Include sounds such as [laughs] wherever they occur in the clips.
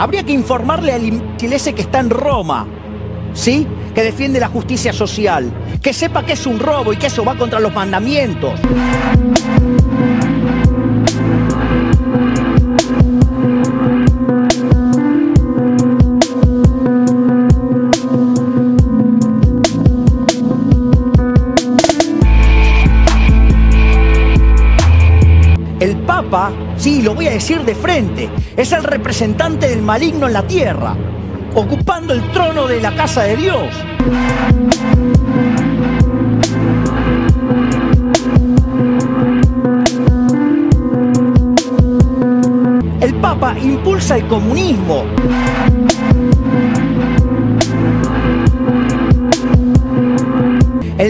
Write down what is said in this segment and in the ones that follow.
Habría que informarle al ese que está en Roma, ¿sí? Que defiende la justicia social, que sepa que es un robo y que eso va contra los mandamientos. Sí, lo voy a decir de frente, es el representante del maligno en la tierra, ocupando el trono de la casa de Dios. El Papa impulsa el comunismo.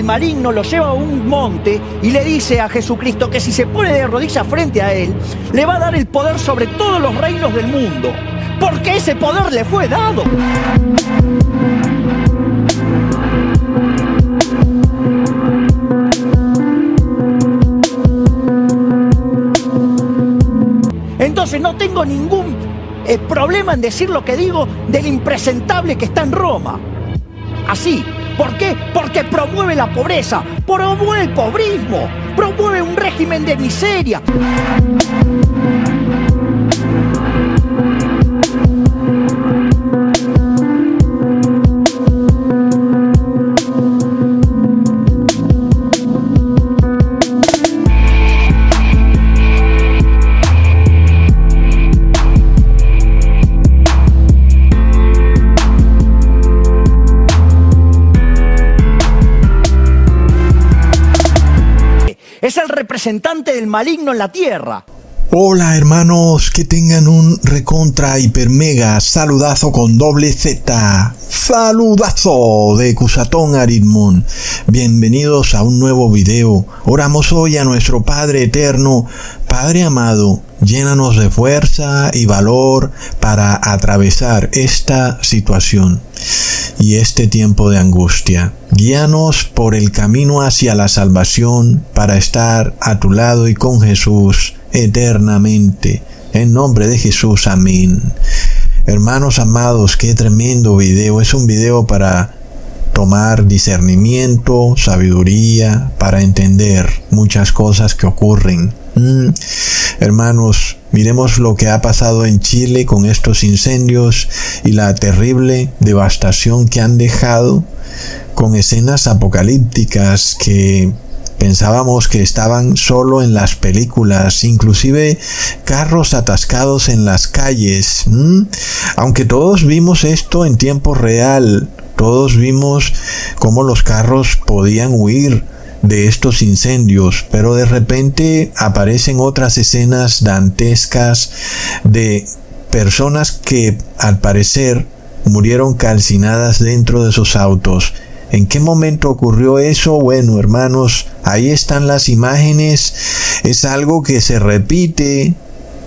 El maligno lo lleva a un monte y le dice a Jesucristo que si se pone de rodillas frente a él, le va a dar el poder sobre todos los reinos del mundo. Porque ese poder le fue dado. Entonces no tengo ningún eh, problema en decir lo que digo del impresentable que está en Roma. Así. ¿Por qué? Porque promueve la pobreza, promueve el pobrismo, promueve un régimen de miseria. Representante del maligno en la tierra. Hola hermanos, que tengan un recontra hiper mega saludazo con doble Z. Saludazo de Cusatón Aritmon. Bienvenidos a un nuevo video. Oramos hoy a nuestro Padre Eterno. Padre amado, llénanos de fuerza y valor para atravesar esta situación y este tiempo de angustia. Guíanos por el camino hacia la salvación para estar a tu lado y con Jesús eternamente. En nombre de Jesús, amén. Hermanos amados, qué tremendo video. Es un video para tomar discernimiento, sabiduría, para entender muchas cosas que ocurren. Mm. Hermanos, miremos lo que ha pasado en Chile con estos incendios y la terrible devastación que han dejado con escenas apocalípticas que pensábamos que estaban solo en las películas, inclusive carros atascados en las calles. Aunque todos vimos esto en tiempo real, todos vimos cómo los carros podían huir de estos incendios, pero de repente aparecen otras escenas dantescas de personas que al parecer murieron calcinadas dentro de sus autos ¿En qué momento ocurrió eso? Bueno, hermanos, ahí están las imágenes. Es algo que se repite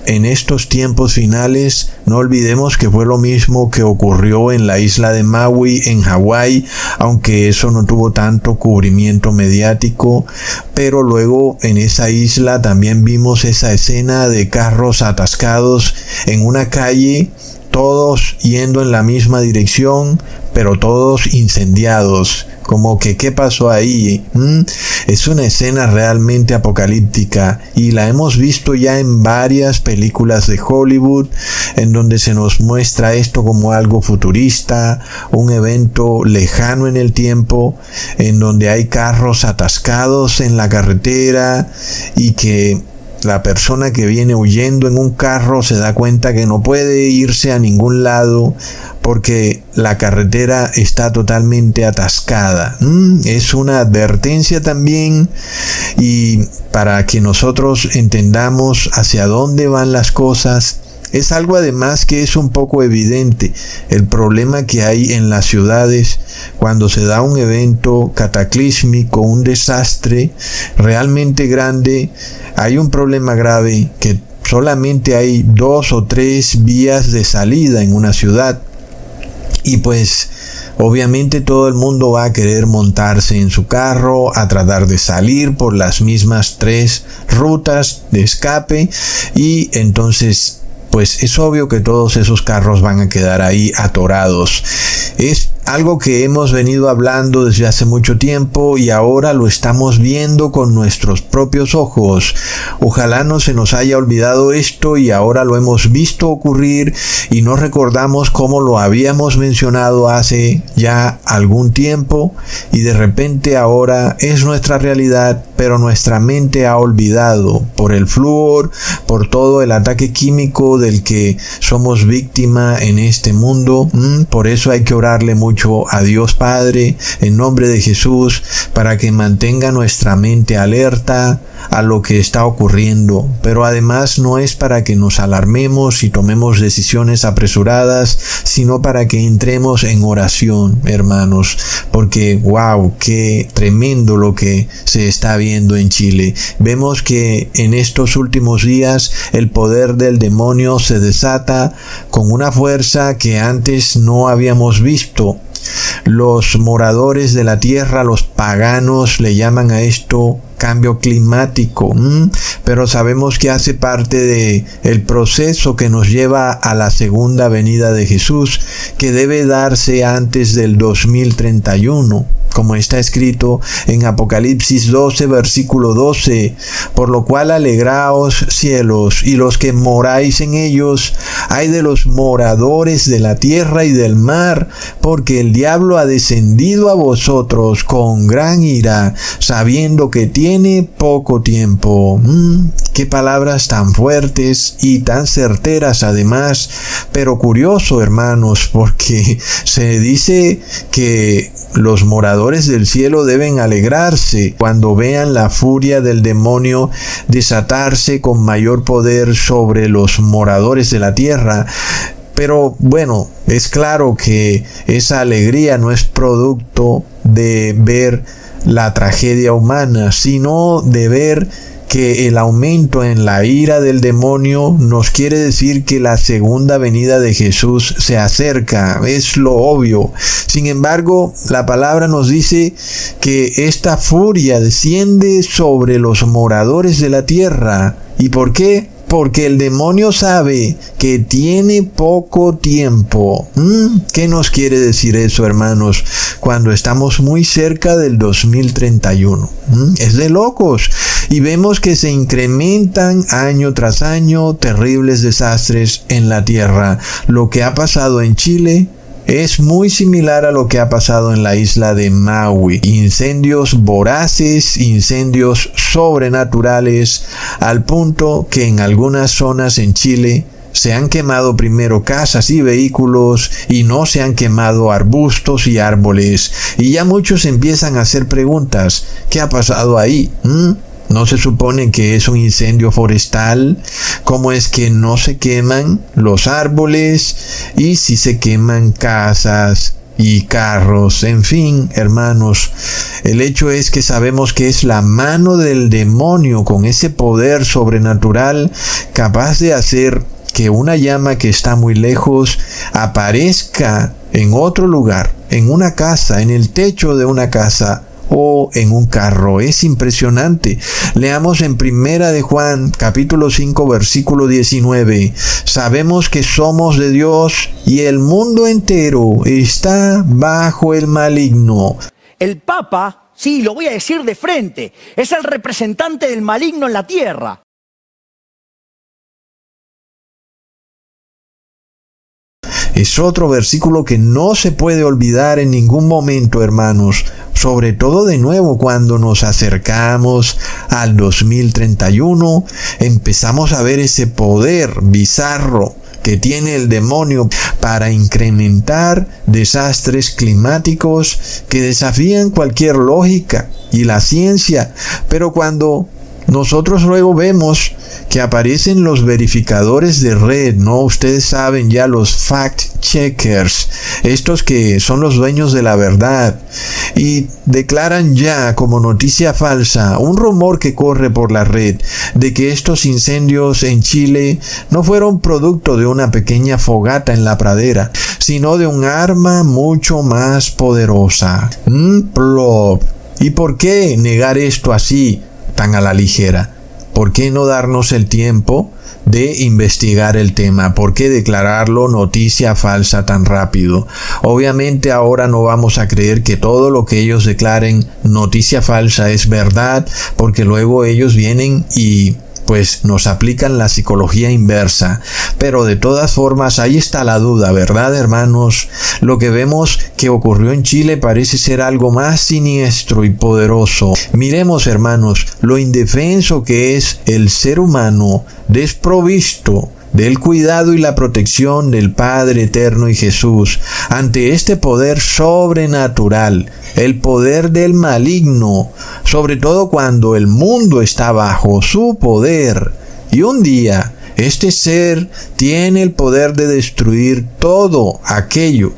en estos tiempos finales. No olvidemos que fue lo mismo que ocurrió en la isla de Maui, en Hawái, aunque eso no tuvo tanto cubrimiento mediático. Pero luego en esa isla también vimos esa escena de carros atascados en una calle todos yendo en la misma dirección, pero todos incendiados. Como que qué pasó ahí. ¿Mm? Es una escena realmente apocalíptica y la hemos visto ya en varias películas de Hollywood en donde se nos muestra esto como algo futurista, un evento lejano en el tiempo, en donde hay carros atascados en la carretera y que la persona que viene huyendo en un carro se da cuenta que no puede irse a ningún lado porque la carretera está totalmente atascada. Mm, es una advertencia también y para que nosotros entendamos hacia dónde van las cosas es algo además que es un poco evidente, el problema que hay en las ciudades cuando se da un evento cataclísmico, un desastre realmente grande, hay un problema grave que solamente hay dos o tres vías de salida en una ciudad. Y pues Obviamente todo el mundo va a querer montarse en su carro, a tratar de salir por las mismas tres rutas de escape y entonces pues es obvio que todos esos carros van a quedar ahí atorados. Es algo que hemos venido hablando desde hace mucho tiempo y ahora lo estamos viendo con nuestros propios ojos. Ojalá no se nos haya olvidado esto y ahora lo hemos visto ocurrir y no recordamos cómo lo habíamos mencionado hace ya algún tiempo y de repente ahora es nuestra realidad, pero nuestra mente ha olvidado por el flúor, por todo el ataque químico del que somos víctima en este mundo. Mm, por eso hay que orarle mucho a Dios Padre en nombre de Jesús para que mantenga nuestra mente alerta a lo que está ocurriendo, pero además no es para que nos alarmemos y tomemos decisiones apresuradas, sino para que entremos en oración, hermanos, porque wow, qué tremendo lo que se está viendo en Chile. Vemos que en estos últimos días el poder del demonio se desata con una fuerza que antes no habíamos visto los moradores de la tierra, los paganos, le llaman a esto cambio climático, pero sabemos que hace parte de el proceso que nos lleva a la segunda venida de Jesús, que debe darse antes del 2031 como está escrito en Apocalipsis 12, versículo 12, por lo cual alegraos cielos y los que moráis en ellos, hay de los moradores de la tierra y del mar, porque el diablo ha descendido a vosotros con gran ira, sabiendo que tiene poco tiempo. Mm, qué palabras tan fuertes y tan certeras además, pero curioso hermanos, porque [laughs] se dice que los moradores del cielo deben alegrarse cuando vean la furia del demonio desatarse con mayor poder sobre los moradores de la tierra. Pero bueno, es claro que esa alegría no es producto de ver la tragedia humana, sino de ver que el aumento en la ira del demonio nos quiere decir que la segunda venida de Jesús se acerca, es lo obvio. Sin embargo, la palabra nos dice que esta furia desciende sobre los moradores de la tierra. ¿Y por qué? Porque el demonio sabe que tiene poco tiempo. ¿Mm? ¿Qué nos quiere decir eso, hermanos? Cuando estamos muy cerca del 2031. ¿Mm? Es de locos. Y vemos que se incrementan año tras año terribles desastres en la tierra. Lo que ha pasado en Chile, es muy similar a lo que ha pasado en la isla de Maui. Incendios voraces, incendios sobrenaturales, al punto que en algunas zonas en Chile se han quemado primero casas y vehículos y no se han quemado arbustos y árboles. Y ya muchos empiezan a hacer preguntas. ¿Qué ha pasado ahí? ¿Mm? ¿No se supone que es un incendio forestal? ¿Cómo es que no se queman los árboles y si se queman casas y carros? En fin, hermanos, el hecho es que sabemos que es la mano del demonio con ese poder sobrenatural capaz de hacer que una llama que está muy lejos aparezca en otro lugar, en una casa, en el techo de una casa o en un carro. Es impresionante. Leamos en Primera de Juan, capítulo 5, versículo 19. Sabemos que somos de Dios y el mundo entero está bajo el maligno. El Papa, sí, lo voy a decir de frente, es el representante del maligno en la tierra. Es otro versículo que no se puede olvidar en ningún momento, hermanos, sobre todo de nuevo cuando nos acercamos al 2031, empezamos a ver ese poder bizarro que tiene el demonio para incrementar desastres climáticos que desafían cualquier lógica y la ciencia, pero cuando nosotros luego vemos que aparecen los verificadores de red, ¿no? Ustedes saben ya los fact checkers, estos que son los dueños de la verdad y declaran ya como noticia falsa un rumor que corre por la red de que estos incendios en Chile no fueron producto de una pequeña fogata en la pradera, sino de un arma mucho más poderosa. ¿Y por qué negar esto así? Tan a la ligera. ¿por qué no darnos el tiempo de investigar el tema? ¿Por qué declararlo noticia falsa tan rápido? Obviamente ahora no vamos a creer que todo lo que ellos declaren noticia falsa es verdad, porque luego ellos vienen y pues nos aplican la psicología inversa. Pero de todas formas, ahí está la duda, ¿verdad, hermanos? Lo que vemos que ocurrió en Chile parece ser algo más siniestro y poderoso. Miremos, hermanos, lo indefenso que es el ser humano desprovisto del cuidado y la protección del Padre Eterno y Jesús ante este poder sobrenatural, el poder del maligno, sobre todo cuando el mundo está bajo su poder. Y un día, este ser tiene el poder de destruir todo aquello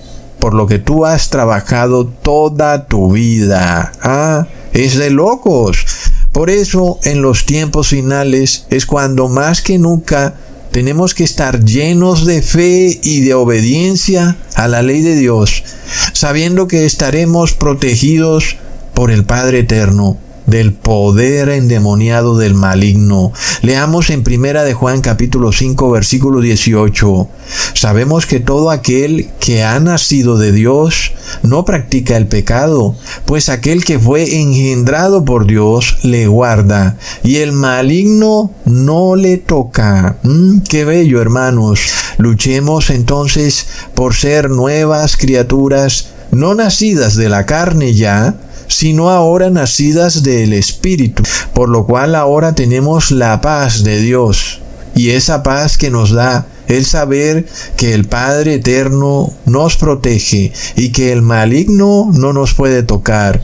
por lo que tú has trabajado toda tu vida. Ah, es de locos. Por eso en los tiempos finales es cuando más que nunca tenemos que estar llenos de fe y de obediencia a la ley de Dios, sabiendo que estaremos protegidos por el Padre Eterno del poder endemoniado del maligno. Leamos en Primera de Juan capítulo 5 versículo 18. Sabemos que todo aquel que ha nacido de Dios no practica el pecado, pues aquel que fue engendrado por Dios le guarda y el maligno no le toca. Mm, qué bello, hermanos. Luchemos entonces por ser nuevas criaturas no nacidas de la carne ya, sino ahora nacidas del Espíritu, por lo cual ahora tenemos la paz de Dios, y esa paz que nos da el saber que el Padre Eterno nos protege y que el maligno no nos puede tocar,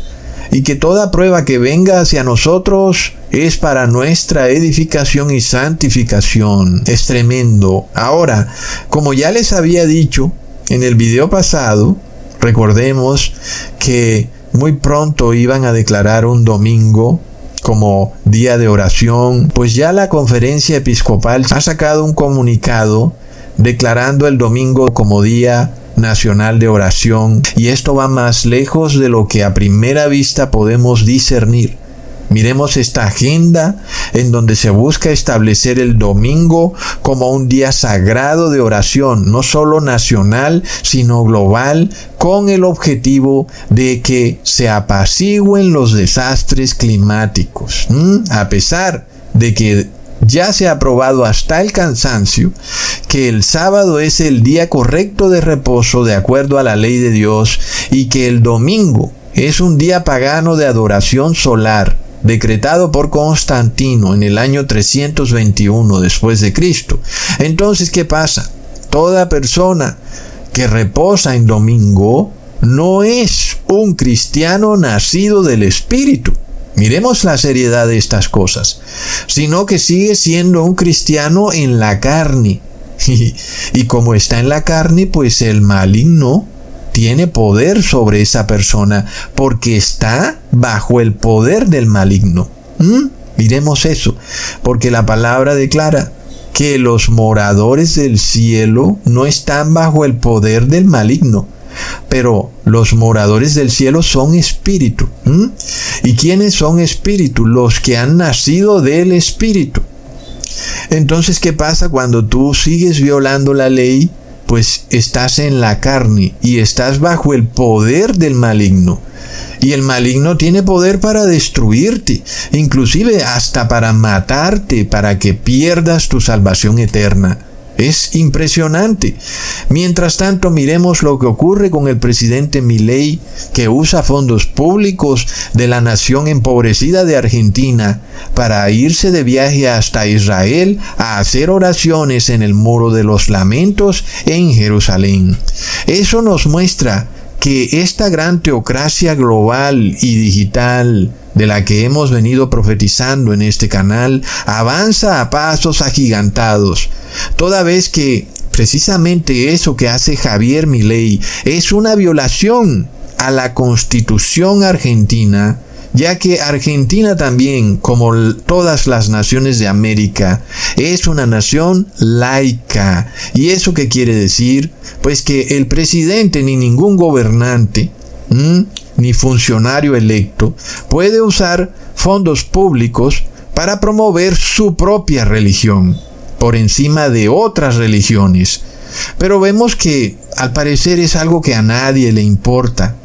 y que toda prueba que venga hacia nosotros es para nuestra edificación y santificación. Es tremendo. Ahora, como ya les había dicho en el video pasado, recordemos que muy pronto iban a declarar un domingo como día de oración, pues ya la conferencia episcopal ha sacado un comunicado declarando el domingo como día nacional de oración y esto va más lejos de lo que a primera vista podemos discernir. Miremos esta agenda en donde se busca establecer el domingo como un día sagrado de oración, no solo nacional, sino global, con el objetivo de que se apacigüen los desastres climáticos. A pesar de que ya se ha probado hasta el cansancio que el sábado es el día correcto de reposo de acuerdo a la ley de Dios y que el domingo es un día pagano de adoración solar decretado por Constantino en el año 321 después de Cristo. Entonces, ¿qué pasa? Toda persona que reposa en domingo no es un cristiano nacido del Espíritu. Miremos la seriedad de estas cosas, sino que sigue siendo un cristiano en la carne. [laughs] Y, como está en la carne, pues el maligno tiene poder sobre esa persona porque está bajo el poder del maligno. ¿Mm? Miremos eso, porque la palabra declara que los moradores del cielo no están bajo el poder del maligno, pero los moradores del cielo son espíritu. ¿Mm? ¿Y quiénes son espíritu? Los que han nacido del espíritu. Entonces, ¿qué pasa cuando tú sigues violando la ley pues estás en la carne y estás bajo el poder del maligno. Y el maligno tiene poder para destruirte, inclusive hasta para matarte, para que pierdas tu salvación eterna. Es impresionante. Mientras tanto, miremos lo que ocurre con el presidente Milei, que usa fondos públicos de la nación empobrecida de Argentina para irse de viaje hasta Israel a hacer oraciones en el muro de los lamentos en Jerusalén. Eso nos muestra que esta gran teocracia global y digital de la que hemos venido profetizando en este canal avanza a pasos agigantados, toda vez que precisamente eso que hace Javier Milei es una violación a la constitución argentina ya que Argentina también, como todas las naciones de América, es una nación laica. ¿Y eso qué quiere decir? Pues que el presidente ni ningún gobernante, ni funcionario electo, puede usar fondos públicos para promover su propia religión por encima de otras religiones. Pero vemos que al parecer es algo que a nadie le importa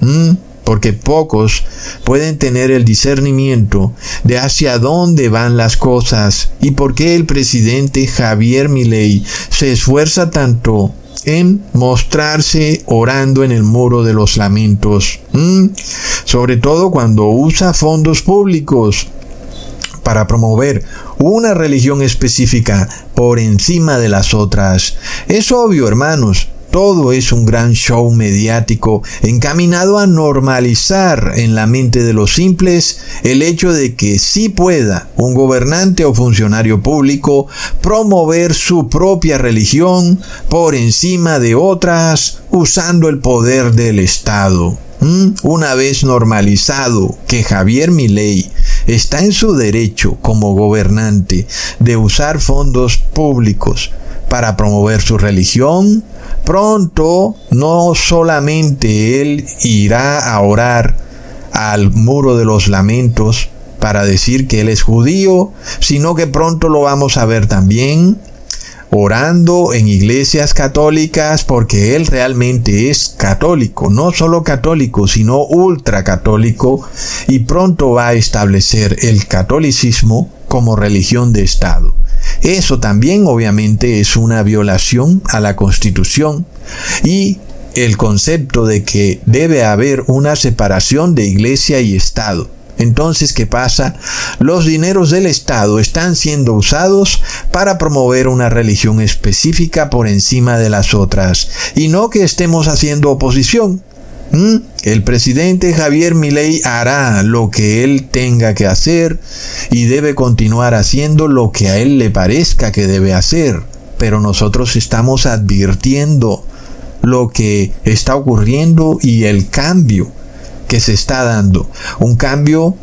porque pocos pueden tener el discernimiento de hacia dónde van las cosas y por qué el presidente Javier Milei se esfuerza tanto en mostrarse orando en el muro de los lamentos, sobre todo cuando usa fondos públicos para promover una religión específica por encima de las otras. Es obvio, hermanos, todo es un gran show mediático encaminado a normalizar en la mente de los simples el hecho de que sí pueda un gobernante o funcionario público promover su propia religión por encima de otras usando el poder del Estado. ¿Mm? Una vez normalizado que Javier Milei está en su derecho como gobernante de usar fondos públicos para promover su religión, pronto no solamente él irá a orar al muro de los lamentos para decir que él es judío, sino que pronto lo vamos a ver también orando en iglesias católicas porque él realmente es católico, no solo católico, sino ultracatólico y pronto va a establecer el catolicismo como religión de Estado. Eso también obviamente es una violación a la Constitución y el concepto de que debe haber una separación de iglesia y Estado. Entonces, ¿qué pasa? Los dineros del Estado están siendo usados para promover una religión específica por encima de las otras, y no que estemos haciendo oposición. ¿Mm? El presidente Javier Milei hará lo que él tenga que hacer y debe continuar haciendo lo que a él le parezca que debe hacer. Pero nosotros estamos advirtiendo lo que está ocurriendo y el cambio que se está dando. Un cambio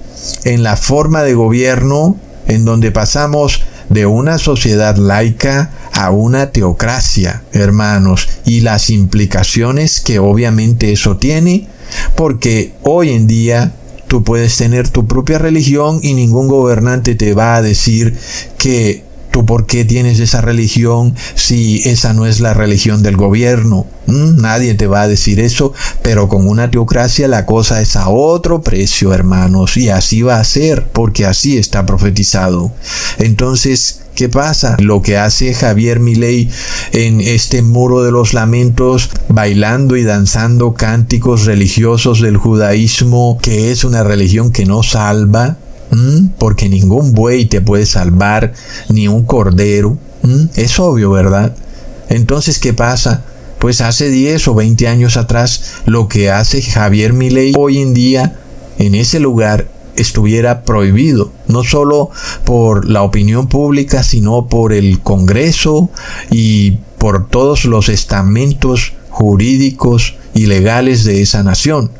en la forma de gobierno en donde pasamos de una sociedad laica a una teocracia, hermanos, y las implicaciones que obviamente eso tiene, porque hoy en día tú puedes tener tu propia religión y ningún gobernante te va a decir que ¿Tú por qué tienes esa religión si esa no es la religión del gobierno? ¿Mm? Nadie te va a decir eso, pero con una teocracia la cosa es a otro precio, hermanos, y así va a ser, porque así está profetizado. Entonces, ¿Qué pasa? Lo que hace Javier Milei en este muro de los lamentos, bailando y danzando cánticos religiosos del judaísmo, que es una religión que no salva, ¿Mm? porque ningún buey te puede salvar, ni un cordero. ¿Mm? Es obvio, ¿verdad? Entonces, ¿qué pasa? Pues hace 10 o 20 años atrás, lo que hace Javier Milei hoy en día en ese lugar estuviera prohibido, no solo por la opinión pública, sino por el Congreso y por todos los estamentos jurídicos y legales de esa nación.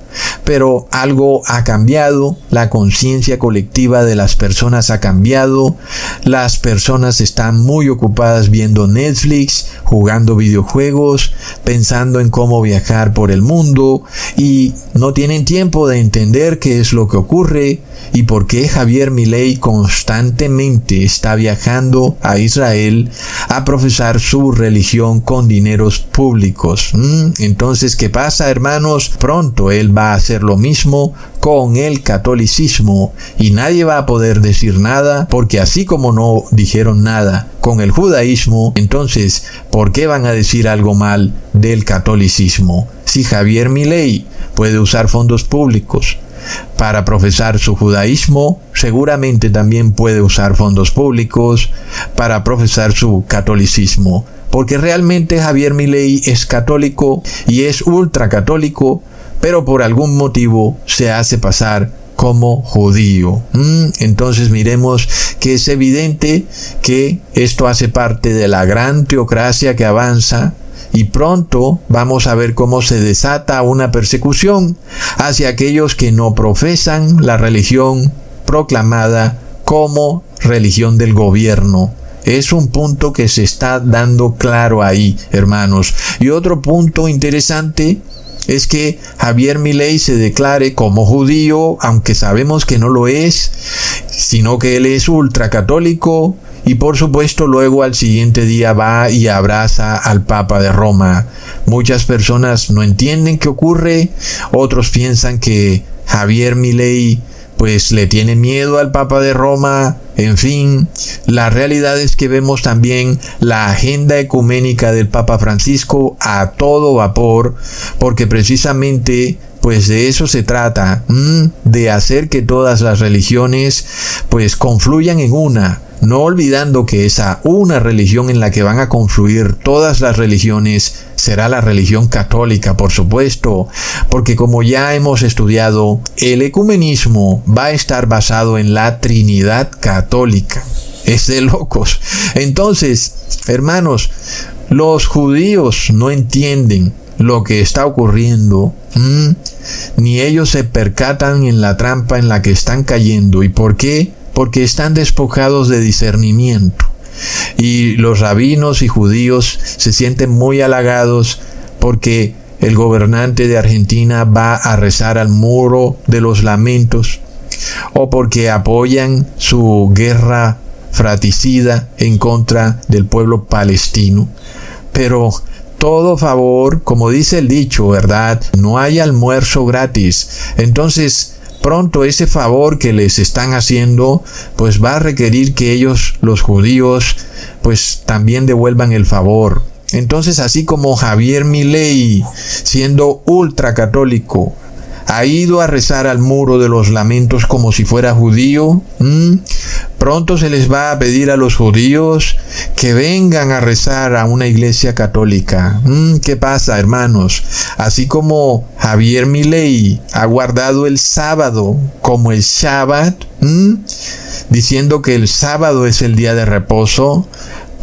Pero algo ha cambiado, la conciencia colectiva de las personas ha cambiado, las personas están muy ocupadas viendo Netflix, jugando videojuegos, pensando en cómo viajar por el mundo y no tienen tiempo de entender qué es lo que ocurre y por qué Javier Milei constantemente está viajando a Israel a profesar su religión con dineros públicos. ¿Mm? Entonces, ¿qué pasa, hermanos? Pronto él va a hacer lo mismo con el catolicismo y nadie va a poder decir nada porque así como no dijeron nada con el judaísmo, entonces, ¿por qué van a decir algo mal del catolicismo? Si Javier Milei puede usar fondos públicos para profesar su judaísmo, seguramente también puede usar fondos públicos para profesar su catolicismo, porque realmente Javier Milei es católico y es ultracatólico, pero por algún motivo se hace pasar como judío. Mm, entonces miremos que es evidente que esto hace parte de la gran teocracia que avanza y pronto vamos a ver cómo se desata una persecución hacia aquellos que no profesan la religión proclamada como religión del gobierno. Es un punto que se está dando claro ahí, hermanos. Y otro punto interesante es que Javier Milei se declare como judío, aunque sabemos que no lo es, sino que él es ultracatólico y por supuesto luego al siguiente día va y abraza al Papa de Roma. Muchas personas no entienden qué ocurre, otros piensan que Javier Milei pues le tiene miedo al Papa de Roma, en fin, la realidad es que vemos también la agenda ecuménica del Papa Francisco a todo vapor, porque precisamente pues de eso se trata, de hacer que todas las religiones pues confluyan en una, no olvidando que esa una religión en la que van a confluir todas las religiones será la religión católica, por supuesto, porque como ya hemos estudiado, el ecumenismo va a estar basado en la Trinidad católica. Es de locos. Entonces, hermanos, los judíos no entienden lo que está ocurriendo, ni ellos se percatan en la trampa en la que están cayendo. ¿Y por qué? Porque están despojados de discernimiento. Y los rabinos y judíos se sienten muy halagados porque el gobernante de Argentina va a rezar al muro de los lamentos o porque apoyan su guerra fratricida en contra del pueblo palestino. Pero todo favor, como dice el dicho, ¿verdad? No hay almuerzo gratis. Entonces, pronto ese favor que les están haciendo, pues va a requerir que ellos, los judíos, pues también devuelvan el favor. Entonces, así como Javier Milei, siendo ultracatólico, ha ido a rezar al muro de los lamentos como si fuera judío, pronto se les va a pedir a los judíos que vengan a rezar a una iglesia católica. ¿Qué pasa, hermanos? Así como Javier Milei ha guardado el sábado como el Shabbat, diciendo que el sábado es el día de reposo,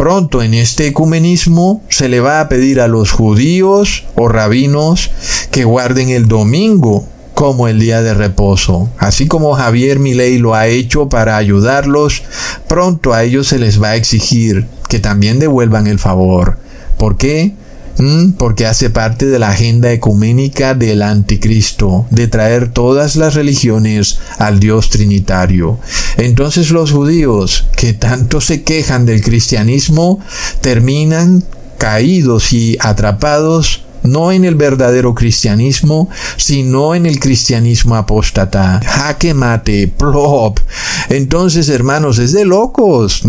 Pronto en este ecumenismo se le va a pedir a los judíos o rabinos que guarden el domingo como el día de reposo. Así como Javier Milei lo ha hecho para ayudarlos, pronto a ellos se les va a exigir que también devuelvan el favor. ¿Por qué? Mm, porque hace parte de la agenda ecuménica del anticristo, de traer todas las religiones al Dios trinitario. Entonces los judíos, que tanto se quejan del cristianismo, terminan caídos y atrapados no en el verdadero cristianismo, sino en el cristianismo apóstata. Jaque mate, plop. Entonces, hermanos, es de locos.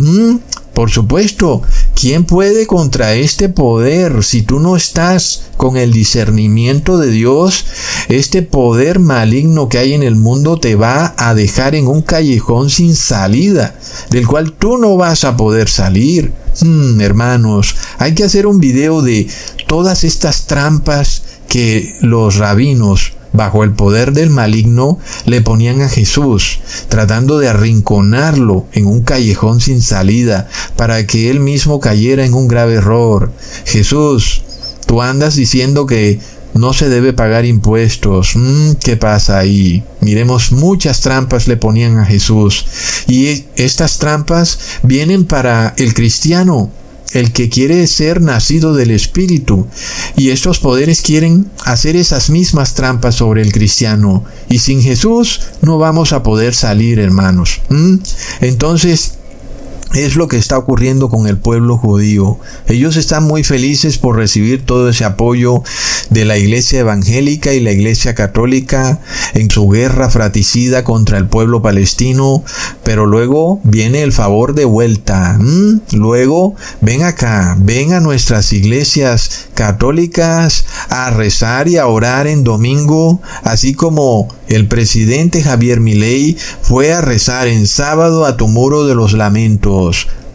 Por supuesto, ¿quién puede contra este poder si tú no estás con el discernimiento de Dios? Este poder maligno que hay en el mundo te va a dejar en un callejón sin salida, del cual tú no vas a poder salir. Hmm, hermanos, hay que hacer un video de todas estas trampas que los rabinos bajo el poder del maligno, le ponían a Jesús, tratando de arrinconarlo en un callejón sin salida, para que él mismo cayera en un grave error. Jesús, tú andas diciendo que no se debe pagar impuestos. Mm, ¿Qué pasa ahí? Miremos, muchas trampas le ponían a Jesús. Y estas trampas vienen para el cristiano, el que quiere ser nacido del Espíritu. Y estos poderes quieren hacer esas mismas trampas sobre el cristiano. Y sin Jesús no vamos a poder salir, hermanos. ¿Mm? Entonces, es lo que está ocurriendo con el pueblo judío. Ellos están muy felices por recibir todo ese apoyo de la iglesia evangélica y la iglesia católica en su guerra fratricida contra el pueblo palestino, pero luego viene el favor de vuelta. ¿Mm? Luego, ven acá, ven a nuestras iglesias católicas a rezar y a orar en domingo, así como el presidente Javier Milei fue a rezar en sábado a tu muro de los lamentos.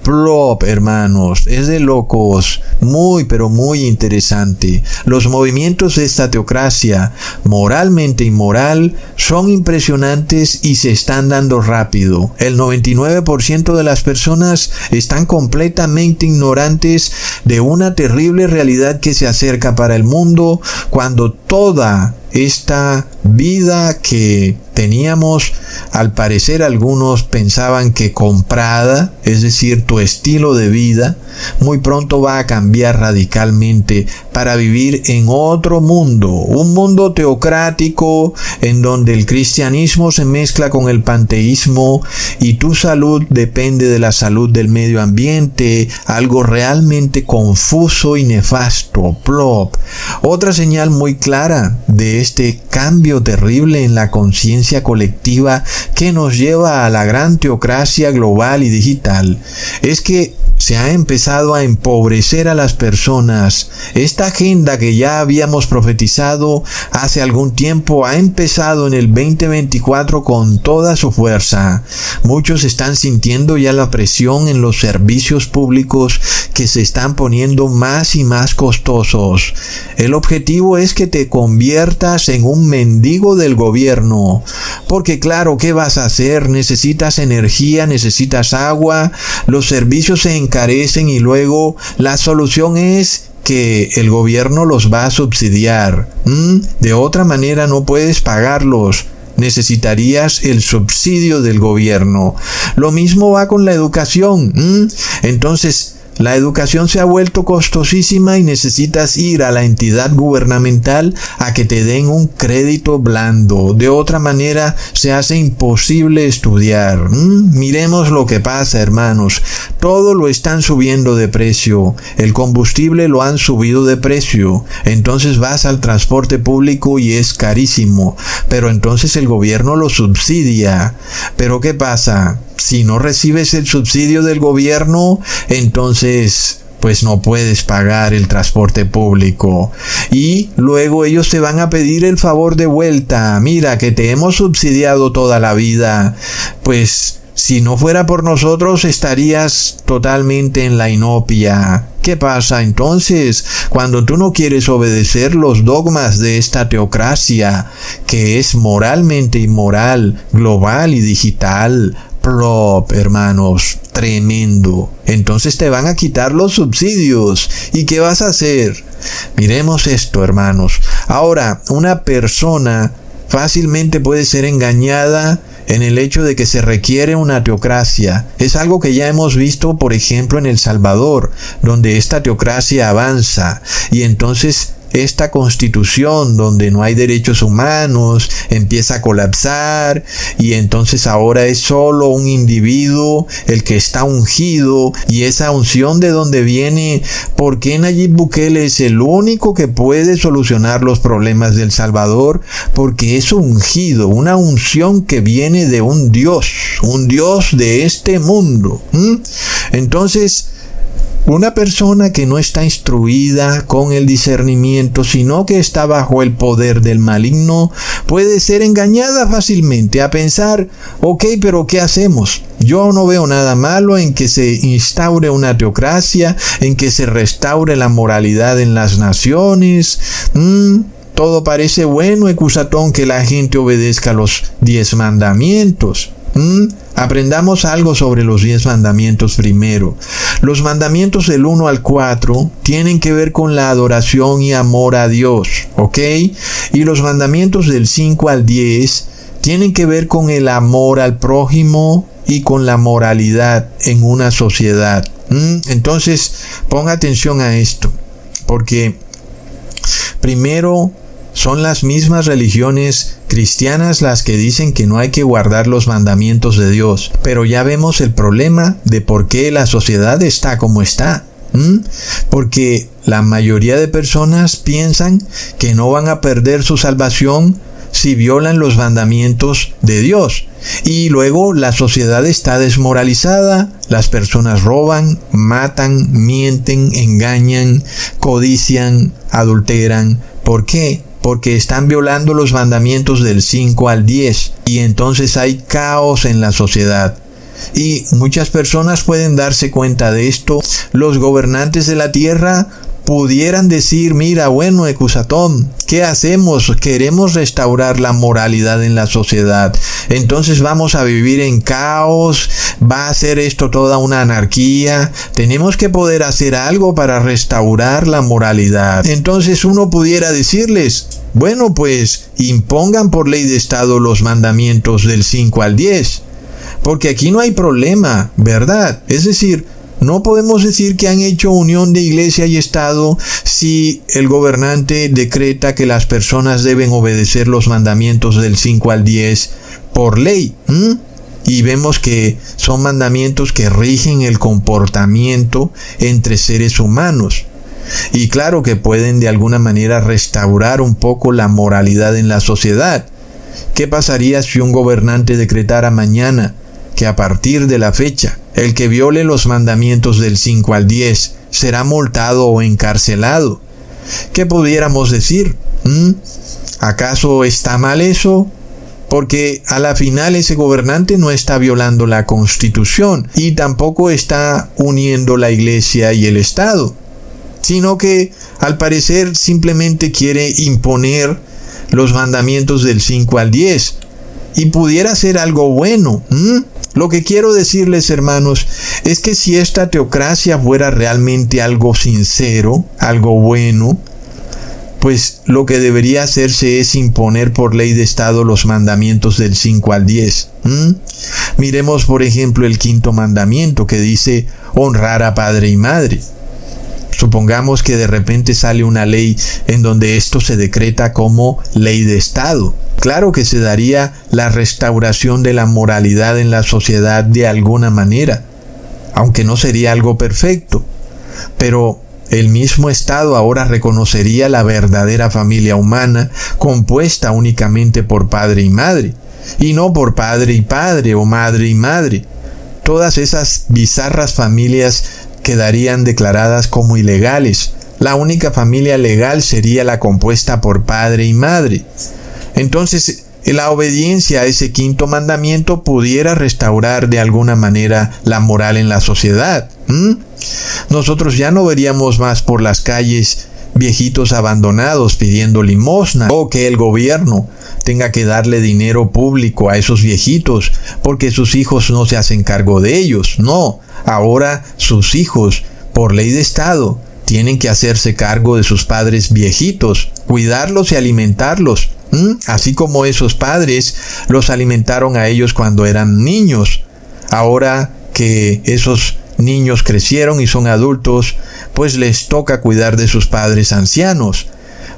Plop, hermanos, es de locos, muy pero muy interesante. Los movimientos de esta teocracia, moralmente inmoral, son impresionantes y se están dando rápido. El 99% de las personas están completamente ignorantes de una terrible realidad que se acerca para el mundo cuando toda esta vida que teníamos, al parecer algunos pensaban que comprada, es decir, tu estilo de vida, muy pronto va a cambiar radicalmente para vivir en otro mundo, un mundo teocrático en donde el cristianismo se mezcla con el panteísmo y tu salud depende de la salud del medio ambiente, algo realmente confuso y nefasto, plop. Otra señal muy clara de este cambio terrible en la conciencia colectiva que nos lleva a la gran teocracia global y digital. Es que se ha empezado a empobrecer a las personas. Esta agenda que ya habíamos profetizado hace algún tiempo ha empezado en el 2024 con toda su fuerza. Muchos están sintiendo ya la presión en los servicios públicos que se están poniendo más y más costosos. El objetivo es que te conviertas en un mendigo del gobierno. Porque claro, ¿qué vas a hacer? Necesitas energía, necesitas agua, los servicios se encarecen y luego la solución es que el gobierno los va a subsidiar. De otra manera no puedes pagarlos necesitarías el subsidio del gobierno. Lo mismo va con la educación. Entonces, la educación se ha vuelto costosísima y necesitas ir a la entidad gubernamental a que te den un crédito blando. De otra manera se hace imposible estudiar. ¿Mm? Miremos lo que pasa, hermanos. Todo lo están subiendo de precio. El combustible lo han subido de precio. Entonces vas al transporte público y es carísimo. Pero entonces el gobierno lo subsidia. Pero ¿qué pasa? Si no recibes el subsidio del gobierno, entonces pues no puedes pagar el transporte público. Y luego ellos te van a pedir el favor de vuelta. Mira que te hemos subsidiado toda la vida. Pues si no fuera por nosotros estarías totalmente en la inopia. ¿Qué pasa entonces cuando tú no quieres obedecer los dogmas de esta teocracia, que es moralmente inmoral, global y digital? Hermanos, tremendo. Entonces te van a quitar los subsidios. ¿Y qué vas a hacer? Miremos esto, hermanos. Ahora, una persona fácilmente puede ser engañada en el hecho de que se requiere una teocracia. Es algo que ya hemos visto, por ejemplo, en El Salvador, donde esta teocracia avanza y entonces esta constitución donde no hay derechos humanos empieza a colapsar y entonces ahora es solo un individuo el que está ungido y esa unción de donde viene, ¿por qué Nayib Bukele es el único que puede solucionar los problemas del Salvador? Porque es ungido, una unción que viene de un Dios, un Dios de este mundo. Entonces, una persona que no está instruida con el discernimiento, sino que está bajo el poder del maligno, puede ser engañada fácilmente a pensar, ok, pero ¿qué hacemos? Yo no veo nada malo en que se instaure una teocracia, en que se restaure la moralidad en las naciones. Mm, todo parece bueno, Ecusatón, que la gente obedezca los diez mandamientos. Mm, Aprendamos algo sobre los diez mandamientos primero. Los mandamientos del 1 al 4 tienen que ver con la adoración y amor a Dios, ¿ok? Y los mandamientos del 5 al 10 tienen que ver con el amor al prójimo y con la moralidad en una sociedad. ¿Mm? Entonces, ponga atención a esto, porque primero son las mismas religiones cristianas las que dicen que no hay que guardar los mandamientos de Dios. Pero ya vemos el problema de por qué la sociedad está como está. Porque la mayoría de personas piensan que no van a perder su salvación si violan los mandamientos de Dios. Y luego la sociedad está desmoralizada, las personas roban, matan, mienten, engañan, codician, adulteran. ¿Por qué? Porque están violando los mandamientos del 5 al 10 y entonces hay caos en la sociedad. Y muchas personas pueden darse cuenta de esto. Los gobernantes de la tierra pudieran decir, mira, bueno, Ecusatón, ¿qué hacemos? Queremos restaurar la moralidad en la sociedad. Entonces vamos a vivir en caos, va a ser esto toda una anarquía. Tenemos que poder hacer algo para restaurar la moralidad. Entonces uno pudiera decirles, bueno, pues impongan por ley de Estado los mandamientos del 5 al 10. Porque aquí no hay problema, ¿verdad? Es decir, no podemos decir que han hecho unión de iglesia y Estado si el gobernante decreta que las personas deben obedecer los mandamientos del 5 al 10 por ley. Y vemos que son mandamientos que rigen el comportamiento entre seres humanos. Y claro que pueden de alguna manera restaurar un poco la moralidad en la sociedad. ¿Qué pasaría si un gobernante decretara mañana que a partir de la fecha el que viole los mandamientos del 5 al 10 será multado o encarcelado? ¿Qué pudiéramos decir? ¿Mm? ¿Acaso está mal eso? Porque a la final ese gobernante no está violando la constitución y tampoco está uniendo la iglesia y el Estado, sino que al parecer simplemente quiere imponer los mandamientos del 5 al 10 y pudiera ser algo bueno. Lo que quiero decirles, hermanos, es que si esta teocracia fuera realmente algo sincero, algo bueno, pues lo que debería hacerse es imponer por ley de Estado los mandamientos del 5 al 10. Miremos, por ejemplo, el quinto mandamiento que dice honrar a padre y madre. Supongamos que de repente sale una ley en donde esto se decreta como ley de Estado. Claro que se daría la restauración de la moralidad en la sociedad de alguna manera, aunque no sería algo perfecto. Pero el mismo Estado ahora reconocería la verdadera familia humana compuesta únicamente por padre y madre, y no por padre y padre o madre y madre. Todas esas bizarras familias quedarían declaradas como ilegales. La única familia legal sería la compuesta por padre y madre. Entonces, la obediencia a ese quinto mandamiento pudiera restaurar de alguna manera la moral en la sociedad. Nosotros ya no veríamos más por las calles viejitos abandonados pidiendo limosna o que el gobierno tenga que darle dinero público a esos viejitos porque sus hijos no se hacen cargo de ellos. No, ahora sus hijos, por ley de Estado, tienen que hacerse cargo de sus padres viejitos, cuidarlos y alimentarlos, así como esos padres los alimentaron a ellos cuando eran niños. Ahora que esos niños crecieron y son adultos, pues les toca cuidar de sus padres ancianos.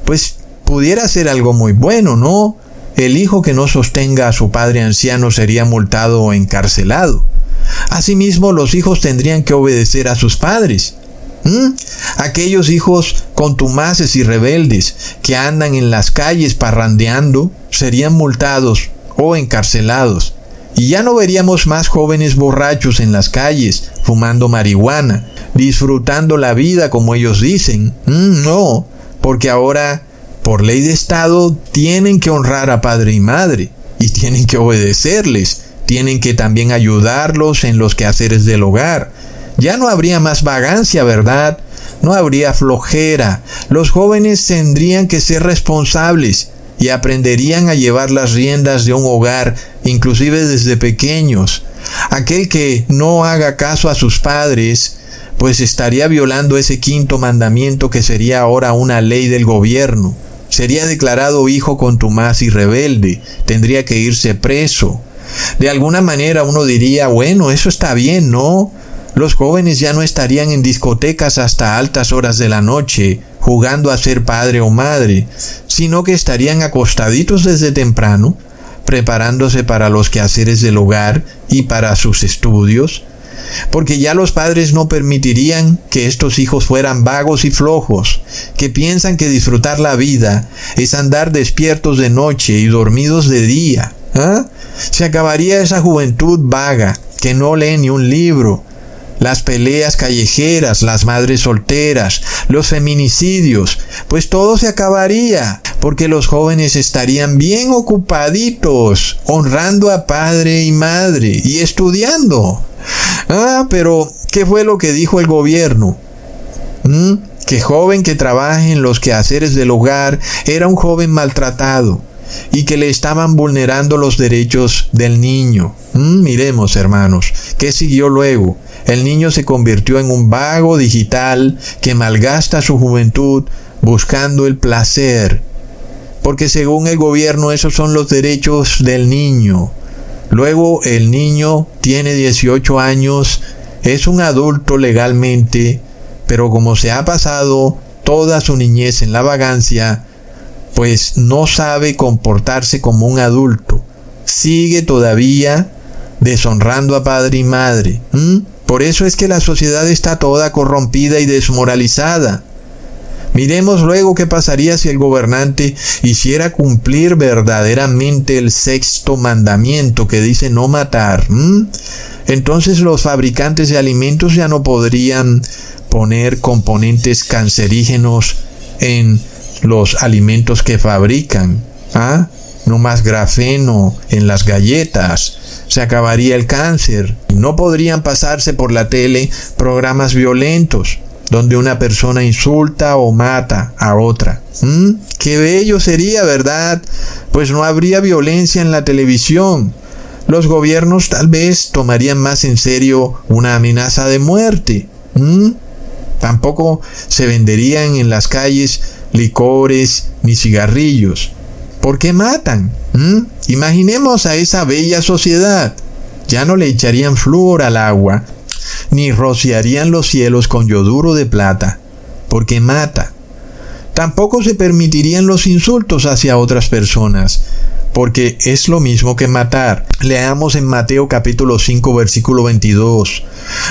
Pues pudiera ser algo muy bueno, ¿no? el hijo que no sostenga a su padre anciano sería multado o encarcelado. Asimismo, los hijos tendrían que obedecer a sus padres. ¿Mm? Aquellos hijos contumaces y rebeldes que andan en las calles parrandeando serían multados o encarcelados. Y ya no veríamos más jóvenes borrachos en las calles, fumando marihuana, disfrutando la vida como ellos dicen. ¿Mm? No, porque ahora por ley de Estado, tienen que honrar a padre y madre y [laughs] tienen que obedecerles, tienen que también ayudarlos en los quehaceres del hogar. Ya no habría más vagancia, ¿verdad? No habría flojera. Los jóvenes tendrían que ser responsables y aprenderían a llevar las riendas de un hogar, inclusive desde pequeños. Aquel que no haga caso a sus padres, pues estaría violando ese quinto mandamiento que sería ahora una ley del gobierno sería declarado hijo contumaz y rebelde, tendría que irse preso. De alguna manera uno diría, bueno, eso está bien, ¿no? Los jóvenes ya no estarían en discotecas hasta altas horas de la noche, jugando a ser padre o madre, sino que estarían acostaditos desde temprano, preparándose para los quehaceres del hogar y para sus estudios, porque ya los padres no permitirían que estos hijos fueran vagos y flojos, que piensan que disfrutar la vida es andar despiertos de noche y dormidos de día. ¿Ah? Se acabaría esa juventud vaga, que no lee ni un libro, las peleas callejeras, las madres solteras, los feminicidios, pues todo se acabaría, porque los jóvenes estarían bien ocupaditos, honrando a padre y madre y estudiando. Ah, pero ¿qué fue lo que dijo el gobierno? ¿Mm? Que joven que trabaje en los quehaceres del hogar era un joven maltratado y que le estaban vulnerando los derechos del niño. ¿Mm? Miremos, hermanos, ¿qué siguió luego? El niño se convirtió en un vago digital que malgasta su juventud buscando el placer. Porque según el gobierno esos son los derechos del niño. Luego el niño tiene 18 años, es un adulto legalmente, pero como se ha pasado toda su niñez en la vagancia, pues no sabe comportarse como un adulto. Sigue todavía deshonrando a padre y madre. Por eso es que la sociedad está toda corrompida y desmoralizada. Miremos luego qué pasaría si el gobernante hiciera cumplir verdaderamente el sexto mandamiento que dice no matar. Entonces los fabricantes de alimentos ya no podrían poner componentes cancerígenos en los alimentos que fabrican. ¿Ah? No más grafeno en las galletas se acabaría el cáncer. No podrían pasarse por la tele programas violentos donde una persona insulta o mata a otra. ¿Mm? Qué bello sería, ¿verdad? Pues no habría violencia en la televisión. Los gobiernos tal vez tomarían más en serio una amenaza de muerte. ¿Mm? Tampoco se venderían en las calles licores ni cigarrillos. ¿Por qué matan? ¿Mm? Imaginemos a esa bella sociedad. Ya no le echarían flúor al agua, ni rociarían los cielos con yoduro de plata, porque mata. Tampoco se permitirían los insultos hacia otras personas, porque es lo mismo que matar. Leamos en Mateo capítulo 5 versículo 22.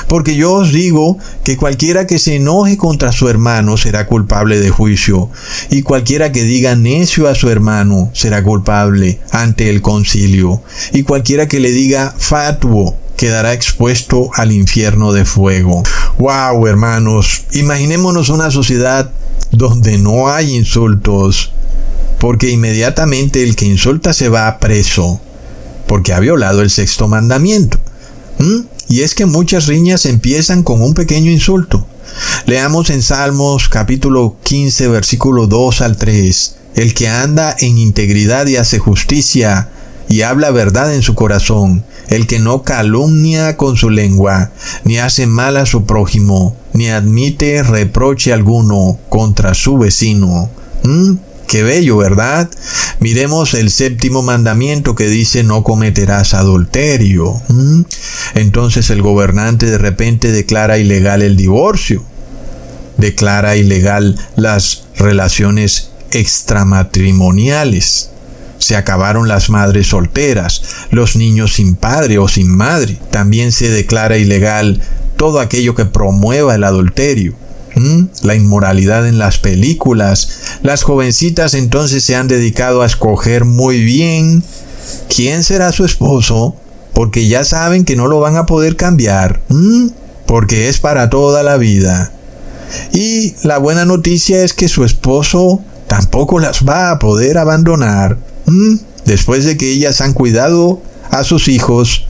Porque yo os digo que cualquiera que se enoje contra su hermano será culpable de juicio, y cualquiera que diga necio a su hermano será culpable ante el concilio, y cualquiera que le diga fatuo quedará expuesto al infierno de fuego. Wow, hermanos, imaginémonos una sociedad donde no hay insultos, porque inmediatamente el que insulta se va preso, porque ha violado el sexto mandamiento. ¿Mm? Y es que muchas riñas empiezan con un pequeño insulto. Leamos en Salmos capítulo 15 versículo 2 al 3. El que anda en integridad y hace justicia y habla verdad en su corazón, el que no calumnia con su lengua, ni hace mal a su prójimo, ni admite reproche alguno contra su vecino. ¿Mm? Qué bello, ¿verdad? Miremos el séptimo mandamiento que dice no cometerás adulterio. Entonces el gobernante de repente declara ilegal el divorcio, declara ilegal las relaciones extramatrimoniales. Se acabaron las madres solteras, los niños sin padre o sin madre. También se declara ilegal todo aquello que promueva el adulterio. La inmoralidad en las películas. Las jovencitas entonces se han dedicado a escoger muy bien quién será su esposo, porque ya saben que no lo van a poder cambiar, porque es para toda la vida. Y la buena noticia es que su esposo tampoco las va a poder abandonar. Después de que ellas han cuidado a sus hijos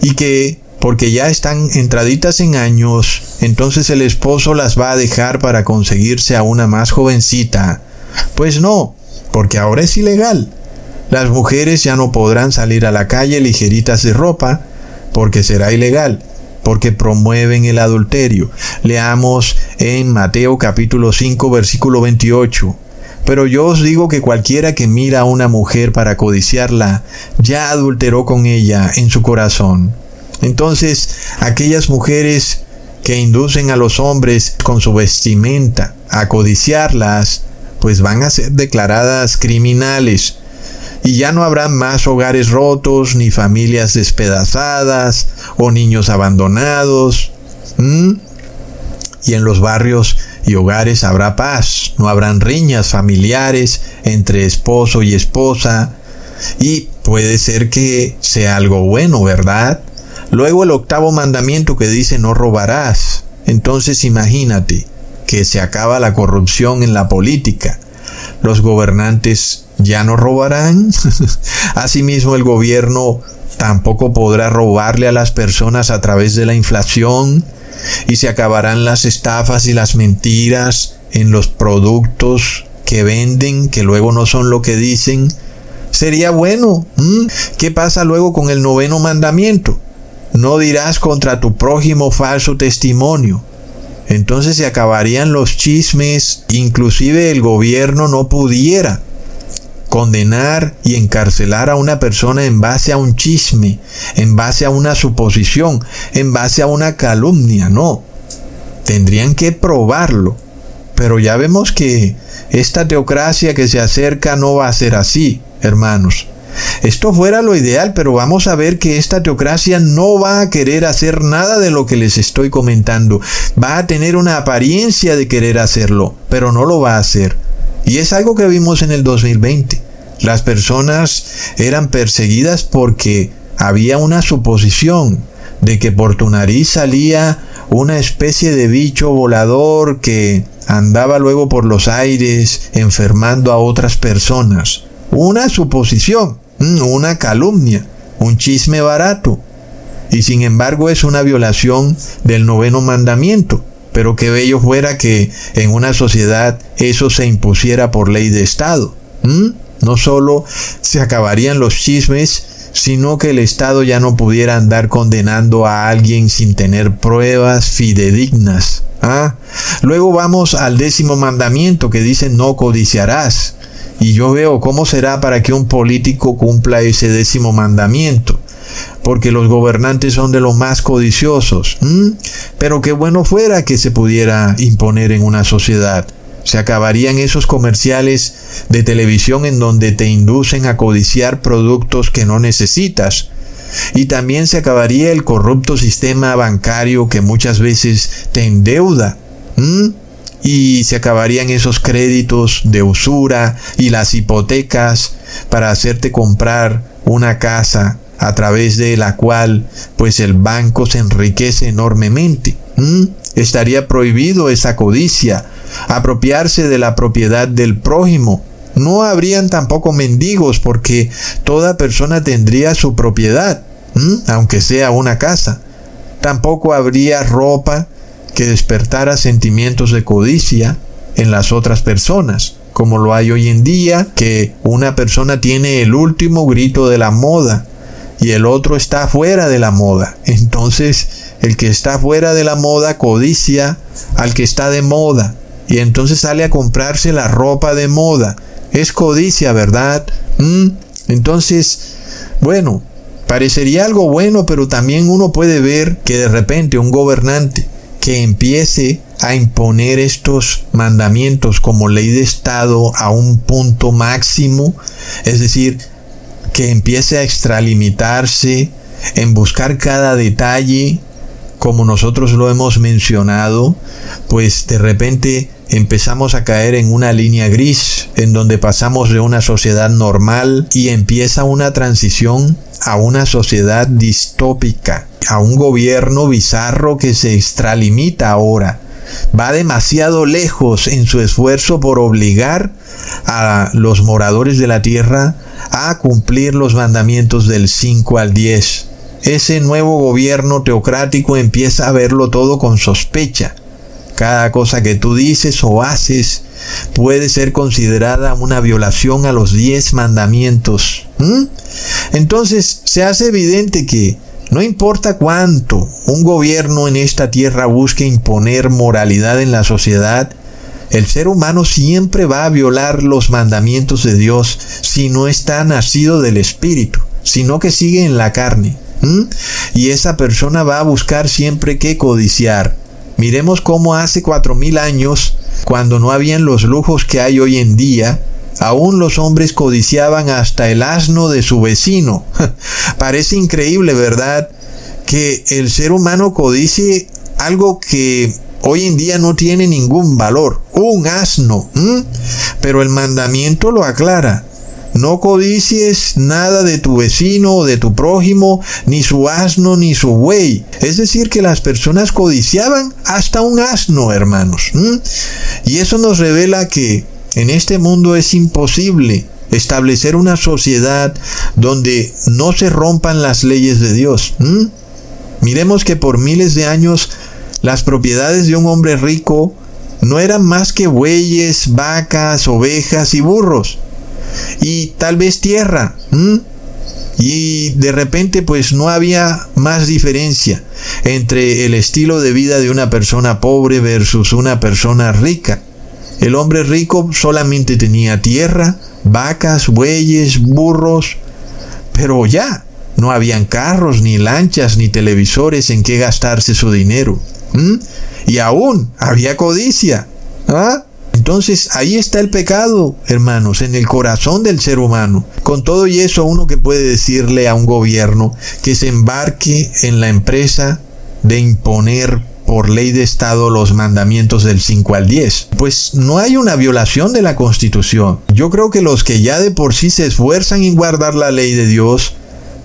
y que porque ya están entraditas en años, entonces el esposo las va a dejar para conseguirse a una más jovencita. Pues no, porque ahora es ilegal. Las mujeres ya no podrán salir a la calle ligeritas de ropa, porque será ilegal, porque promueven el adulterio. Leamos en Mateo capítulo 5 versículo 28. Pero yo os digo que cualquiera que mira a una mujer para codiciarla, ya adulteró con ella en su corazón. Entonces, aquellas mujeres que inducen a los hombres con su vestimenta a codiciarlas, pues van a ser declaradas criminales. Y ya no habrá más hogares rotos, ni familias despedazadas, o niños abandonados. Y en los barrios y hogares habrá paz, no habrán riñas familiares entre esposo y esposa, y puede ser que sea algo bueno, ¿verdad? Luego el octavo mandamiento que dice no robarás. Entonces imagínate que se acaba la corrupción en la política. Los gobernantes ya no robarán. [laughs] Asimismo el gobierno tampoco podrá robarle a las personas a través de la inflación y se acabarán las estafas y las mentiras en los productos que venden que luego no son lo que dicen. Sería bueno. ¿Qué pasa luego con el noveno mandamiento? No dirás contra tu prójimo falso testimonio. Entonces se acabarían los chismes, inclusive el gobierno no pudiera condenar y encarcelar a una persona en base a un chisme, en base a una suposición, en base a una calumnia, no. Tendrían que probarlo. Pero ya vemos que esta teocracia que se acerca no va a ser así, hermanos. Esto fuera lo ideal, pero vamos a ver que esta teocracia no va a querer hacer nada de lo que les estoy comentando. Va a tener una apariencia de querer hacerlo, pero no lo va a hacer. Y es algo que vimos en el 2020. Las personas eran perseguidas porque había una suposición de que por tu nariz salía una especie de bicho volador que andaba luego por los aires enfermando a otras personas. Una suposición, mm, una calumnia, un chisme barato. Y sin embargo es una violación del noveno mandamiento. Pero qué bello fuera que en una sociedad eso se impusiera por ley de Estado. No solo se acabarían los chismes, sino que el Estado ya no pudiera andar condenando a alguien sin tener pruebas fidedignas. ¿ah? Luego vamos al décimo mandamiento que dice no codiciarás. Y yo veo cómo será para que un político cumpla ese décimo mandamiento. Porque los gobernantes son de los más codiciosos. Pero qué bueno fuera que se pudiera imponer en una sociedad. Se acabarían esos comerciales de televisión en donde te inducen a codiciar productos que no necesitas. Y también se acabaría el corrupto sistema bancario que muchas veces te endeuda y se acabarían esos créditos de usura y las hipotecas para hacerte comprar una casa a través de la cual pues el banco se enriquece enormemente. Estaría prohibido esa codicia, apropiarse de la propiedad del prójimo. No habrían tampoco mendigos porque toda persona tendría su propiedad, aunque sea una casa. Tampoco habría ropa que despertara sentimientos de codicia en las otras personas, como lo hay hoy en día, que una persona tiene el último grito de la moda y el otro está fuera de la moda. Entonces, el que está fuera de la moda codicia al que está de moda y entonces sale a comprarse la ropa de moda. Es codicia, ¿verdad? ¿Mm? Entonces, bueno, parecería algo bueno, pero también uno puede ver que de repente un gobernante que empiece a imponer estos mandamientos como ley de Estado a un punto máximo, es decir, que empiece a extralimitarse en buscar cada detalle, como nosotros lo hemos mencionado, pues de repente empezamos a caer en una línea gris, en donde pasamos de una sociedad normal y empieza una transición a una sociedad distópica, a un gobierno bizarro que se extralimita ahora. Va demasiado lejos en su esfuerzo por obligar a los moradores de la tierra a cumplir los mandamientos del 5 al 10. Ese nuevo gobierno teocrático empieza a verlo todo con sospecha. Cada cosa que tú dices o haces puede ser considerada una violación a los diez mandamientos. Entonces se hace evidente que no importa cuánto un gobierno en esta tierra busque imponer moralidad en la sociedad, el ser humano siempre va a violar los mandamientos de Dios si no está nacido del Espíritu, sino que sigue en la carne. Y esa persona va a buscar siempre que codiciar. Miremos cómo hace cuatro mil años, cuando no habían los lujos que hay hoy en día, Aún los hombres codiciaban hasta el asno de su vecino. [laughs] Parece increíble, ¿verdad? Que el ser humano codicie algo que hoy en día no tiene ningún valor. Un asno. Pero el mandamiento lo aclara. No codicies nada de tu vecino o de tu prójimo, ni su asno ni su buey. Es decir, que las personas codiciaban hasta un asno, hermanos. Y eso nos revela que en este mundo es imposible establecer una sociedad donde no se rompan las leyes de Dios. Miremos que por miles de años las propiedades de un hombre rico no eran más que bueyes, vacas, ovejas y burros. Y tal vez tierra. Y de repente pues no había más diferencia entre el estilo de vida de una persona pobre versus una persona rica. El hombre rico solamente tenía tierra, vacas, bueyes, burros, pero ya, no habían carros, ni lanchas, ni televisores en que gastarse su dinero. Y aún había codicia. ¿Ah? Entonces ahí está el pecado, hermanos, en el corazón del ser humano. Con todo y eso, uno que puede decirle a un gobierno que se embarque en la empresa de imponer por ley de Estado los mandamientos del 5 al 10. Pues no hay una violación de la Constitución. Yo creo que los que ya de por sí se esfuerzan en guardar la ley de Dios,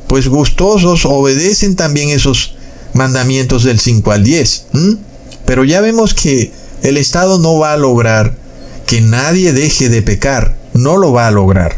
pues gustosos obedecen también esos mandamientos del 5 al 10. Pero ya vemos que el Estado no va a lograr que nadie deje de pecar. No lo va a lograr.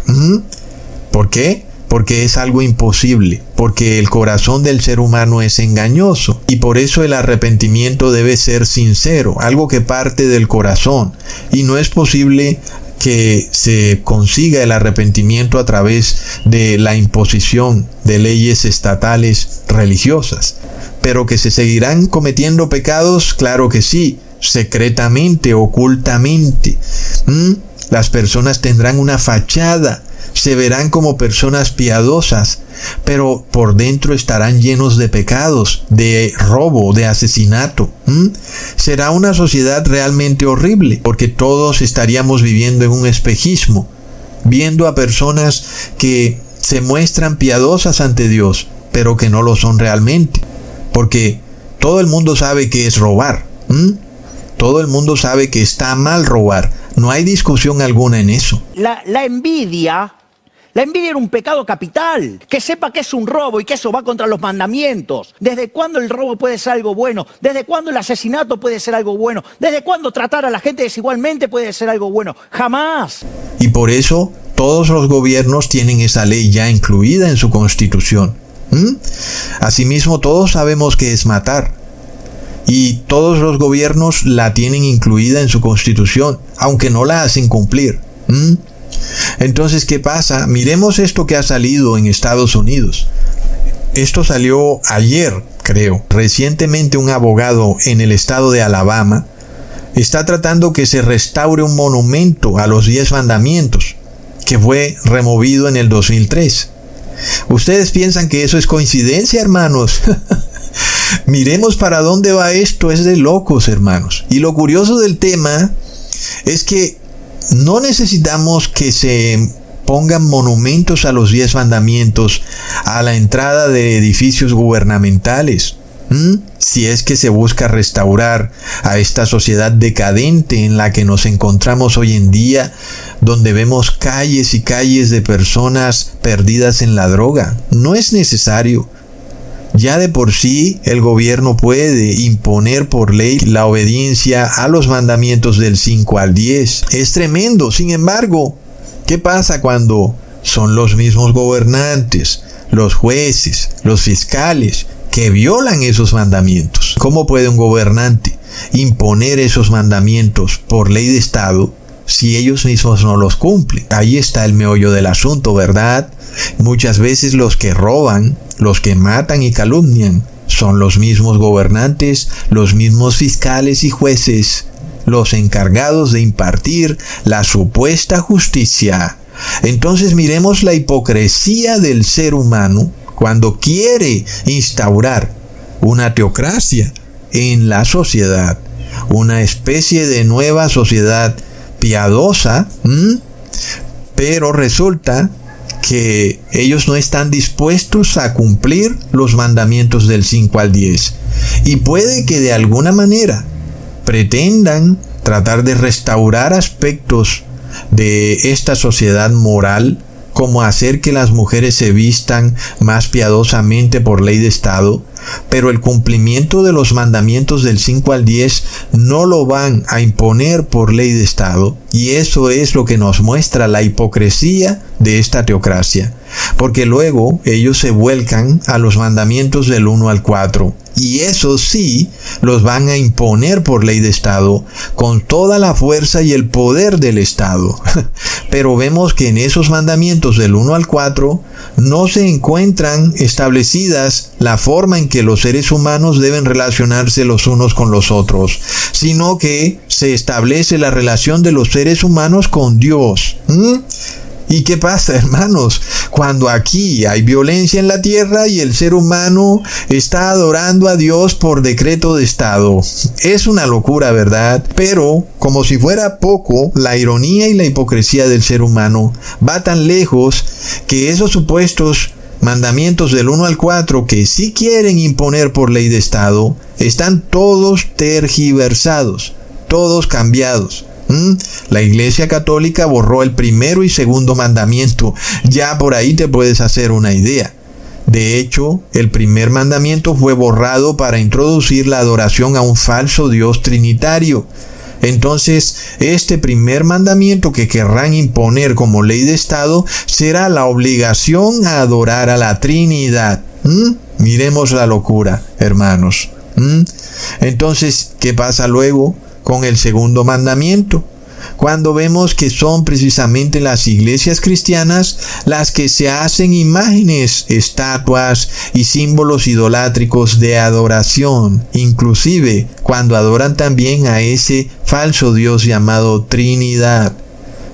¿Por qué? Porque es algo imposible, porque el corazón del ser humano es engañoso y por eso el arrepentimiento debe ser sincero, algo que parte del corazón y no es posible que se consiga el arrepentimiento a través de la imposición de leyes estatales religiosas. Pero que se seguirán cometiendo pecados, claro que sí, secretamente, ocultamente. Las personas tendrán una fachada, se verán como personas piadosas, pero por dentro estarán llenos de pecados, de robo, de asesinato. Será una sociedad realmente horrible, porque todos estaríamos viviendo en un espejismo, viendo a personas que se muestran piadosas ante Dios, pero que no lo son realmente, porque todo el mundo sabe que es robar. Todo el mundo sabe que está mal robar. No hay discusión alguna en eso. La, la envidia la envidia era un pecado capital. Que sepa que es un robo y que eso va contra los mandamientos. ¿Desde cuándo el robo puede ser algo bueno? ¿Desde cuándo el asesinato puede ser algo bueno? ¿Desde cuándo tratar a la gente desigualmente puede ser algo bueno? Jamás. Y por eso todos los gobiernos tienen esa ley ya incluida en su constitución. Asimismo, todos sabemos que es matar. Y todos los gobiernos la tienen incluida en su constitución, aunque no la hacen cumplir. Entonces, ¿qué pasa? Miremos esto que ha salido en Estados Unidos. Esto salió ayer, creo. Recientemente un abogado en el estado de Alabama está tratando que se restaure un monumento a los diez mandamientos que fue removido en el 2003. ¿Ustedes piensan que eso es coincidencia, hermanos? [laughs] Miremos para dónde va esto, es de locos, hermanos. Y lo curioso del tema es que no necesitamos que se pongan monumentos a los diez mandamientos a la entrada de edificios gubernamentales. Si es que se busca restaurar a esta sociedad decadente en la que nos encontramos hoy en día, donde vemos calles y calles de personas perdidas en la droga, no es necesario. Ya de por sí el gobierno puede imponer por ley la obediencia a los mandamientos del 5 al 10. Es tremendo. Sin embargo, ¿qué pasa cuando son los mismos gobernantes, los jueces, los fiscales que violan esos mandamientos? ¿Cómo puede un gobernante imponer esos mandamientos por ley de Estado si ellos mismos no los cumplen? Ahí está el meollo del asunto, ¿verdad? Muchas veces los que roban, los que matan y calumnian, son los mismos gobernantes, los mismos fiscales y jueces, los encargados de impartir la supuesta justicia. Entonces miremos la hipocresía del ser humano cuando quiere instaurar una teocracia en la sociedad, una especie de nueva sociedad piadosa, pero resulta que ellos no están dispuestos a cumplir los mandamientos del 5 al 10. Y puede que de alguna manera pretendan tratar de restaurar aspectos de esta sociedad moral, como hacer que las mujeres se vistan más piadosamente por ley de Estado, pero el cumplimiento de los mandamientos del 5 al 10 no lo van a imponer por ley de Estado, y eso es lo que nos muestra la hipocresía de esta teocracia, porque luego ellos se vuelcan a los mandamientos del 1 al 4, y eso sí los van a imponer por ley de Estado con toda la fuerza y el poder del Estado. [laughs] Pero vemos que en esos mandamientos del 1 al 4 no se encuentran establecidas la forma en que los seres humanos deben relacionarse los unos con los otros, sino que se establece la relación de los seres humanos con Dios. ¿Y qué pasa, hermanos? Cuando aquí hay violencia en la tierra y el ser humano está adorando a Dios por decreto de Estado. Es una locura, ¿verdad? Pero, como si fuera poco, la ironía y la hipocresía del ser humano va tan lejos que esos supuestos mandamientos del 1 al 4 que sí quieren imponer por ley de Estado están todos tergiversados, todos cambiados. ¿Mm? La Iglesia Católica borró el primero y segundo mandamiento. Ya por ahí te puedes hacer una idea. De hecho, el primer mandamiento fue borrado para introducir la adoración a un falso Dios trinitario. Entonces, este primer mandamiento que querrán imponer como ley de Estado será la obligación a adorar a la Trinidad. ¿Mm? Miremos la locura, hermanos. ¿Mm? Entonces, ¿qué pasa luego? Con el segundo mandamiento, cuando vemos que son precisamente las iglesias cristianas las que se hacen imágenes, estatuas y símbolos idolátricos de adoración, inclusive cuando adoran también a ese falso Dios llamado Trinidad.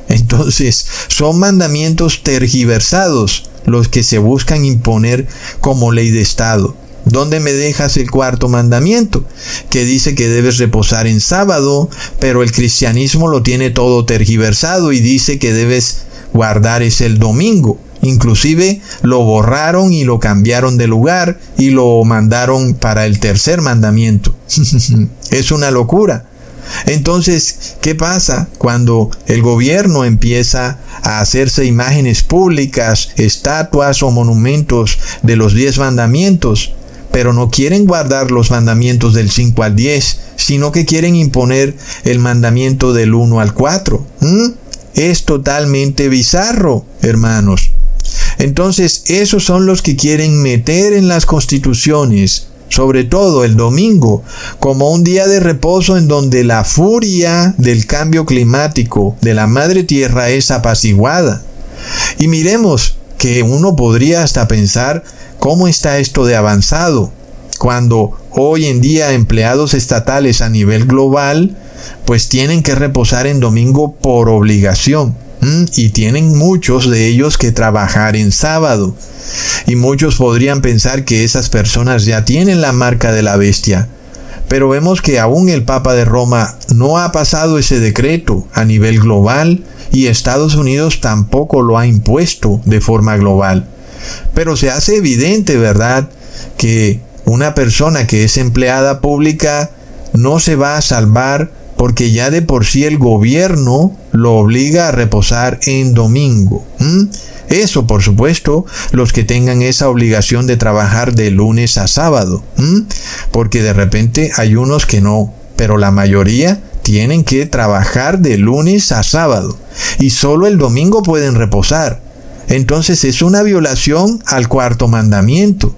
Entonces, son mandamientos tergiversados los que se buscan imponer como ley de Estado. ¿Dónde me dejas el cuarto mandamiento? Que dice que debes reposar en sábado, pero el cristianismo lo tiene todo tergiversado y dice que debes guardar es el domingo. Inclusive lo borraron y lo cambiaron de lugar y lo mandaron para el tercer mandamiento. [laughs] es una locura. Entonces, ¿qué pasa cuando el gobierno empieza a hacerse imágenes públicas, estatuas o monumentos de los diez mandamientos? Pero no quieren guardar los mandamientos del 5 al 10, sino que quieren imponer el mandamiento del 1 al 4. ¿Mm? Es totalmente bizarro, hermanos. Entonces, esos son los que quieren meter en las constituciones, sobre todo el domingo, como un día de reposo en donde la furia del cambio climático de la madre tierra es apaciguada. Y miremos que uno podría hasta pensar ¿Cómo está esto de avanzado? Cuando hoy en día empleados estatales a nivel global pues tienen que reposar en domingo por obligación y tienen muchos de ellos que trabajar en sábado. Y muchos podrían pensar que esas personas ya tienen la marca de la bestia. Pero vemos que aún el Papa de Roma no ha pasado ese decreto a nivel global y Estados Unidos tampoco lo ha impuesto de forma global. Pero se hace evidente, ¿verdad?, que una persona que es empleada pública no se va a salvar porque ya de por sí el gobierno lo obliga a reposar en domingo. Eso, por supuesto, los que tengan esa obligación de trabajar de lunes a sábado. Porque de repente hay unos que no, pero la mayoría tienen que trabajar de lunes a sábado. Y solo el domingo pueden reposar. Entonces es una violación al cuarto mandamiento.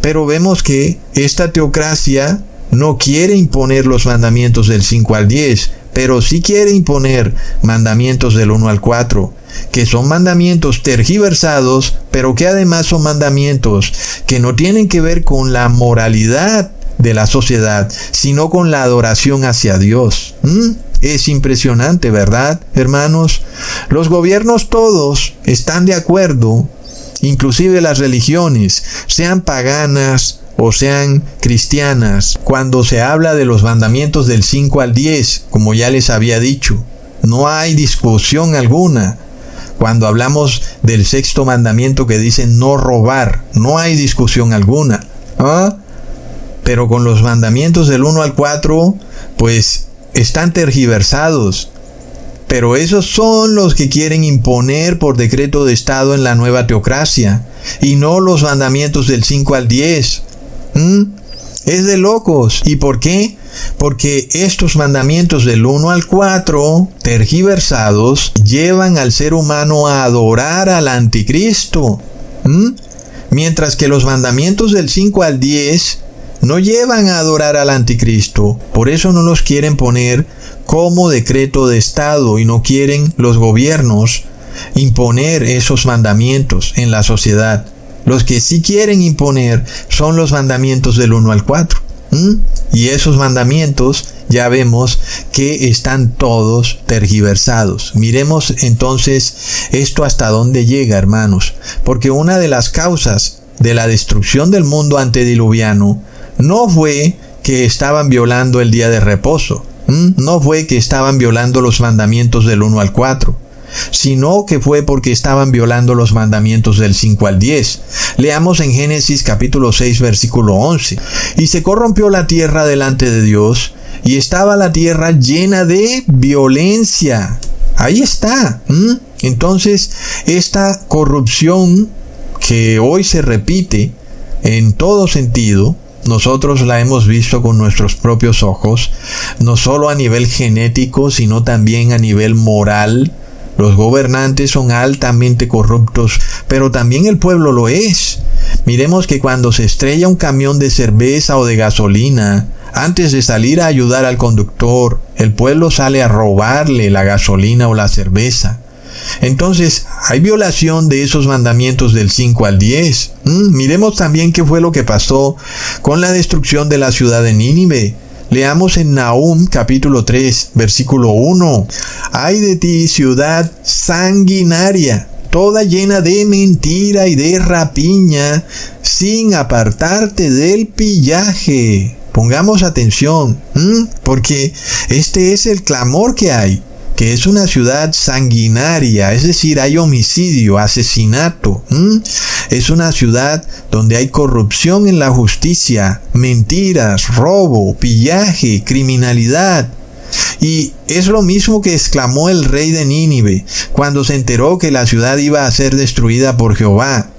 Pero vemos que esta teocracia no quiere imponer los mandamientos del 5 al 10, pero sí quiere imponer mandamientos del 1 al 4, que son mandamientos tergiversados, pero que además son mandamientos que no tienen que ver con la moralidad de la sociedad, sino con la adoración hacia Dios. ¿Mm? Es impresionante, ¿verdad, hermanos? Los gobiernos todos están de acuerdo, inclusive las religiones, sean paganas o sean cristianas, cuando se habla de los mandamientos del 5 al 10, como ya les había dicho. No hay discusión alguna. Cuando hablamos del sexto mandamiento que dice no robar, no hay discusión alguna. ¿Ah? Pero con los mandamientos del 1 al 4, pues están tergiversados. Pero esos son los que quieren imponer por decreto de Estado en la nueva teocracia, y no los mandamientos del 5 al 10. ¿Mm? Es de locos. ¿Y por qué? Porque estos mandamientos del 1 al 4, tergiversados, llevan al ser humano a adorar al anticristo. ¿Mm? Mientras que los mandamientos del 5 al 10 no llevan a adorar al anticristo. Por eso no los quieren poner como decreto de Estado y no quieren los gobiernos imponer esos mandamientos en la sociedad. Los que sí quieren imponer son los mandamientos del 1 al 4. Y esos mandamientos ya vemos que están todos tergiversados. Miremos entonces esto hasta dónde llega, hermanos, porque una de las causas de la destrucción del mundo antediluviano no fue que estaban violando el día de reposo, no fue que estaban violando los mandamientos del 1 al 4, sino que fue porque estaban violando los mandamientos del 5 al 10. Leamos en Génesis capítulo 6 versículo 11. Y se corrompió la tierra delante de Dios, y estaba la tierra llena de violencia. Ahí está. Entonces, esta corrupción que hoy se repite en todo sentido, nosotros la hemos visto con nuestros propios ojos, no solo a nivel genético, sino también a nivel moral. Los gobernantes son altamente corruptos, pero también el pueblo lo es. Miremos que cuando se estrella un camión de cerveza o de gasolina, antes de salir a ayudar al conductor, el pueblo sale a robarle la gasolina o la cerveza. Entonces, hay violación de esos mandamientos del 5 al 10. Mm, miremos también qué fue lo que pasó con la destrucción de la ciudad de Nínive. Leamos en Nahum capítulo 3, versículo 1. Ay de ti, ciudad sanguinaria, toda llena de mentira y de rapiña, sin apartarte del pillaje. Pongamos atención, porque este es el clamor que hay que es una ciudad sanguinaria, es decir, hay homicidio, asesinato. Es una ciudad donde hay corrupción en la justicia, mentiras, robo, pillaje, criminalidad. Y es lo mismo que exclamó el rey de Nínive cuando se enteró que la ciudad iba a ser destruida por Jehová.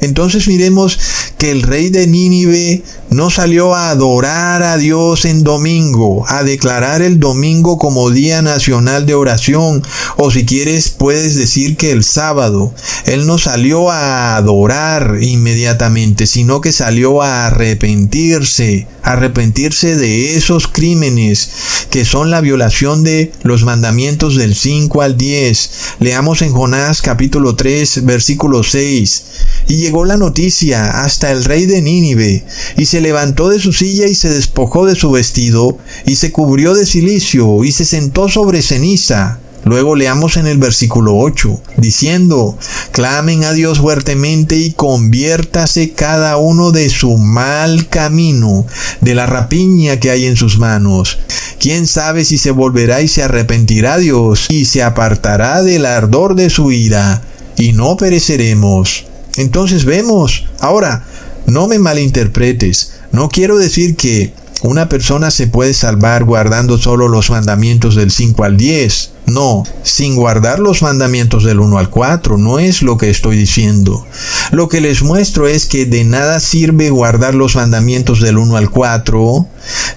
Entonces miremos que el rey de Nínive no salió a adorar a Dios en domingo, a declarar el domingo como día nacional de oración, o si quieres puedes decir que el sábado. Él no salió a adorar inmediatamente, sino que salió a arrepentirse, arrepentirse de esos crímenes que son la violación de los mandamientos del 5 al 10. Leamos en Jonás capítulo 3 versículo 6. Y llegó la noticia hasta el rey de Nínive, y se levantó de su silla y se despojó de su vestido, y se cubrió de silicio, y se sentó sobre ceniza. Luego leamos en el versículo 8, diciendo, clamen a Dios fuertemente y conviértase cada uno de su mal camino, de la rapiña que hay en sus manos. ¿Quién sabe si se volverá y se arrepentirá Dios y se apartará del ardor de su ira, y no pereceremos? Entonces vemos, ahora, no me malinterpretes, no quiero decir que una persona se puede salvar guardando solo los mandamientos del 5 al 10. No, sin guardar los mandamientos del 1 al 4, no es lo que estoy diciendo. Lo que les muestro es que de nada sirve guardar los mandamientos del 1 al 4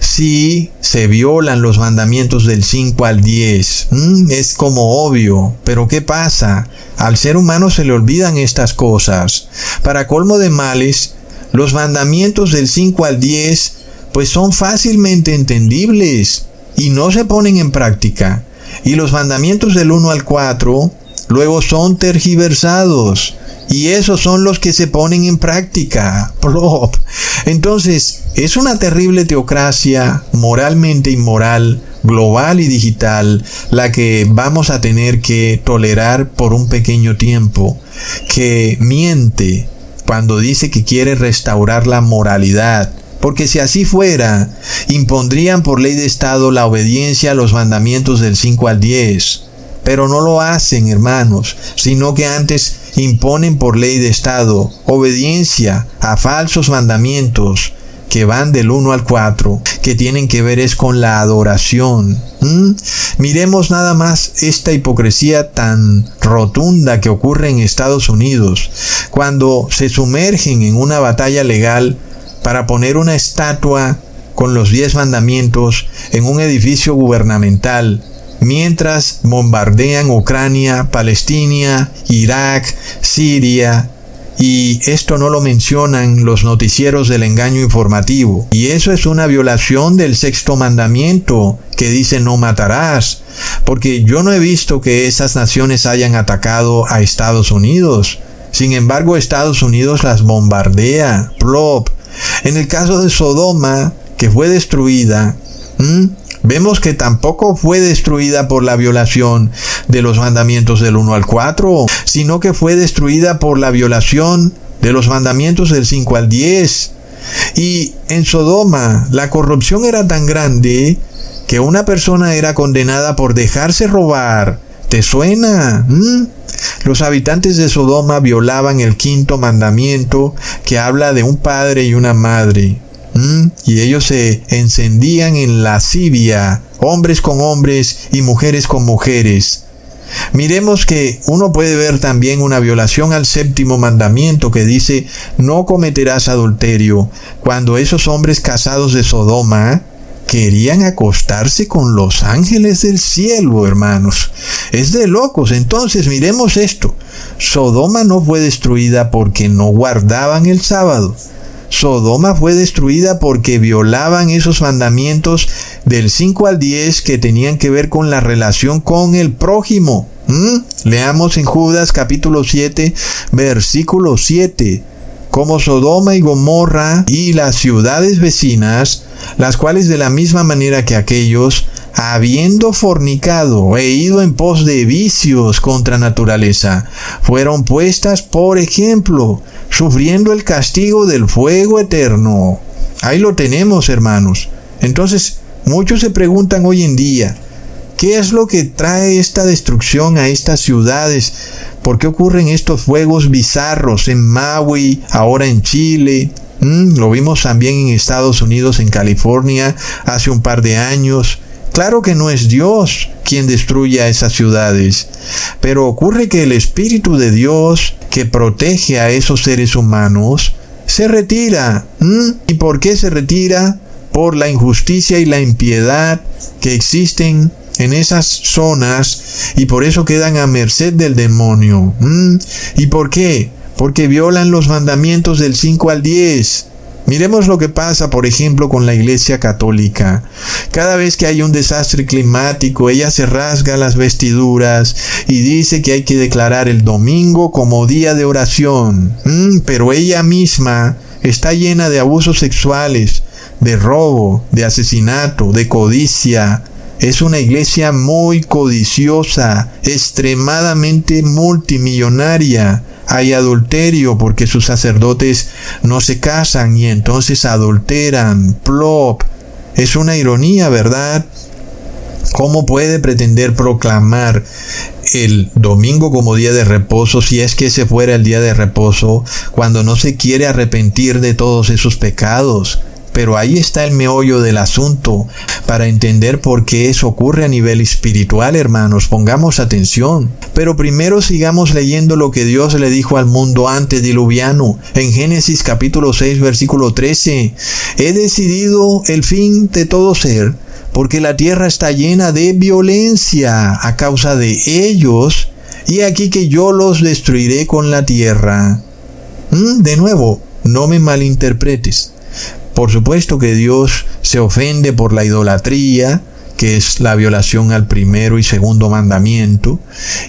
si se violan los mandamientos del 5 al 10. Mm, es como obvio, pero ¿qué pasa? Al ser humano se le olvidan estas cosas. Para colmo de males, los mandamientos del 5 al 10 pues son fácilmente entendibles y no se ponen en práctica. Y los mandamientos del 1 al 4 luego son tergiversados. Y esos son los que se ponen en práctica. [laughs] Entonces, es una terrible teocracia moralmente inmoral, global y digital, la que vamos a tener que tolerar por un pequeño tiempo, que miente cuando dice que quiere restaurar la moralidad, porque si así fuera, impondrían por ley de Estado la obediencia a los mandamientos del 5 al 10. Pero no lo hacen, hermanos, sino que antes imponen por ley de Estado obediencia a falsos mandamientos que van del 1 al 4, que tienen que ver es con la adoración. ¿Mm? Miremos nada más esta hipocresía tan rotunda que ocurre en Estados Unidos, cuando se sumergen en una batalla legal para poner una estatua con los diez mandamientos en un edificio gubernamental, mientras bombardean Ucrania, Palestina, Irak, Siria, y esto no lo mencionan los noticieros del engaño informativo. Y eso es una violación del sexto mandamiento que dice no matarás. Porque yo no he visto que esas naciones hayan atacado a Estados Unidos. Sin embargo, Estados Unidos las bombardea. Plop. En el caso de Sodoma, que fue destruida, vemos que tampoco fue destruida por la violación de los mandamientos del 1 al 4, sino que fue destruida por la violación de los mandamientos del 5 al 10. Y en Sodoma la corrupción era tan grande que una persona era condenada por dejarse robar. ¿Te suena? ¿Mm? Los habitantes de Sodoma violaban el quinto mandamiento que habla de un padre y una madre. ¿Mm? Y ellos se encendían en lascivia, hombres con hombres y mujeres con mujeres. Miremos que uno puede ver también una violación al séptimo mandamiento que dice no cometerás adulterio, cuando esos hombres casados de Sodoma querían acostarse con los ángeles del cielo, hermanos. Es de locos. Entonces miremos esto. Sodoma no fue destruida porque no guardaban el sábado. Sodoma fue destruida porque violaban esos mandamientos del 5 al 10 que tenían que ver con la relación con el prójimo. ¿Mm? Leamos en Judas capítulo 7, versículo 7. Como Sodoma y Gomorra y las ciudades vecinas, las cuales de la misma manera que aquellos, habiendo fornicado e ido en pos de vicios contra naturaleza, fueron puestas por ejemplo, sufriendo el castigo del fuego eterno. Ahí lo tenemos, hermanos. Entonces, muchos se preguntan hoy en día, ¿qué es lo que trae esta destrucción a estas ciudades? ¿Por qué ocurren estos fuegos bizarros en Maui, ahora en Chile? Mm, lo vimos también en Estados Unidos, en California, hace un par de años. Claro que no es Dios quien destruye a esas ciudades, pero ocurre que el Espíritu de Dios que protege a esos seres humanos se retira. ¿Y por qué se retira? Por la injusticia y la impiedad que existen en esas zonas y por eso quedan a merced del demonio. ¿Y por qué? Porque violan los mandamientos del 5 al 10. Miremos lo que pasa, por ejemplo, con la Iglesia Católica. Cada vez que hay un desastre climático, ella se rasga las vestiduras y dice que hay que declarar el domingo como día de oración. Mm, pero ella misma está llena de abusos sexuales, de robo, de asesinato, de codicia, es una iglesia muy codiciosa, extremadamente multimillonaria. Hay adulterio porque sus sacerdotes no se casan y entonces adulteran. Plop. Es una ironía, ¿verdad? ¿Cómo puede pretender proclamar el domingo como día de reposo si es que ese fuera el día de reposo cuando no se quiere arrepentir de todos esos pecados? Pero ahí está el meollo del asunto. Para entender por qué eso ocurre a nivel espiritual, hermanos, pongamos atención. Pero primero sigamos leyendo lo que Dios le dijo al mundo antediluviano. En Génesis capítulo 6, versículo 13. He decidido el fin de todo ser, porque la tierra está llena de violencia a causa de ellos, y aquí que yo los destruiré con la tierra. Mm, de nuevo, no me malinterpretes. Por supuesto que Dios se ofende por la idolatría, que es la violación al primero y segundo mandamiento,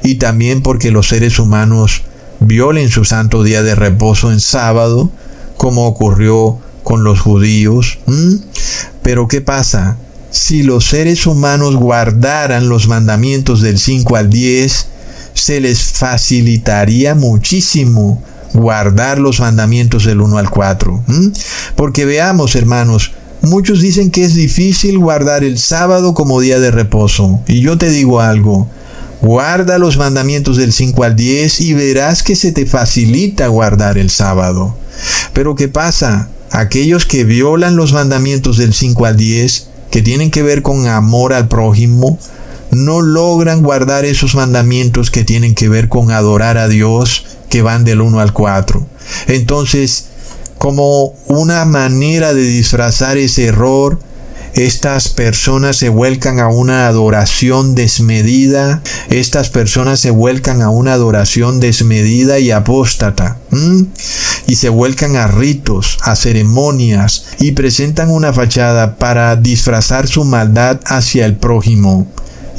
y también porque los seres humanos violen su santo día de reposo en sábado, como ocurrió con los judíos. Pero ¿qué pasa? Si los seres humanos guardaran los mandamientos del 5 al 10, se les facilitaría muchísimo guardar los mandamientos del 1 al 4. Porque veamos, hermanos, muchos dicen que es difícil guardar el sábado como día de reposo. Y yo te digo algo, guarda los mandamientos del 5 al 10 y verás que se te facilita guardar el sábado. Pero ¿qué pasa? Aquellos que violan los mandamientos del 5 al 10, que tienen que ver con amor al prójimo, no logran guardar esos mandamientos que tienen que ver con adorar a Dios, que van del 1 al 4. Entonces, como una manera de disfrazar ese error, estas personas se vuelcan a una adoración desmedida, estas personas se vuelcan a una adoración desmedida y apóstata, y se vuelcan a ritos, a ceremonias, y presentan una fachada para disfrazar su maldad hacia el prójimo.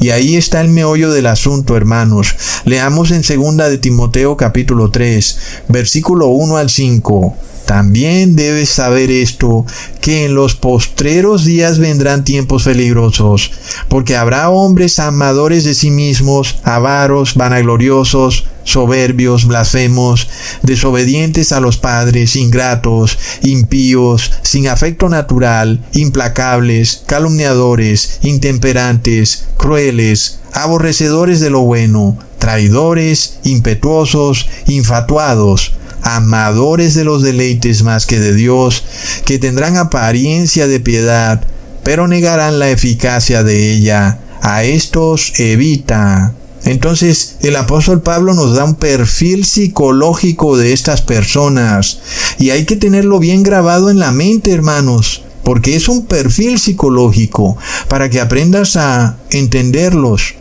Y ahí está el meollo del asunto, hermanos. Leamos en segunda de Timoteo capítulo 3, versículo 1 al 5. También debes saber esto, que en los postreros días vendrán tiempos peligrosos, porque habrá hombres amadores de sí mismos, avaros, vanagloriosos, soberbios, blasfemos, desobedientes a los padres, ingratos, impíos, sin afecto natural, implacables, calumniadores, intemperantes, crueles, aborrecedores de lo bueno, traidores, impetuosos, infatuados, amadores de los deleites más que de Dios, que tendrán apariencia de piedad, pero negarán la eficacia de ella. A estos evita. Entonces el apóstol Pablo nos da un perfil psicológico de estas personas y hay que tenerlo bien grabado en la mente, hermanos, porque es un perfil psicológico para que aprendas a entenderlos.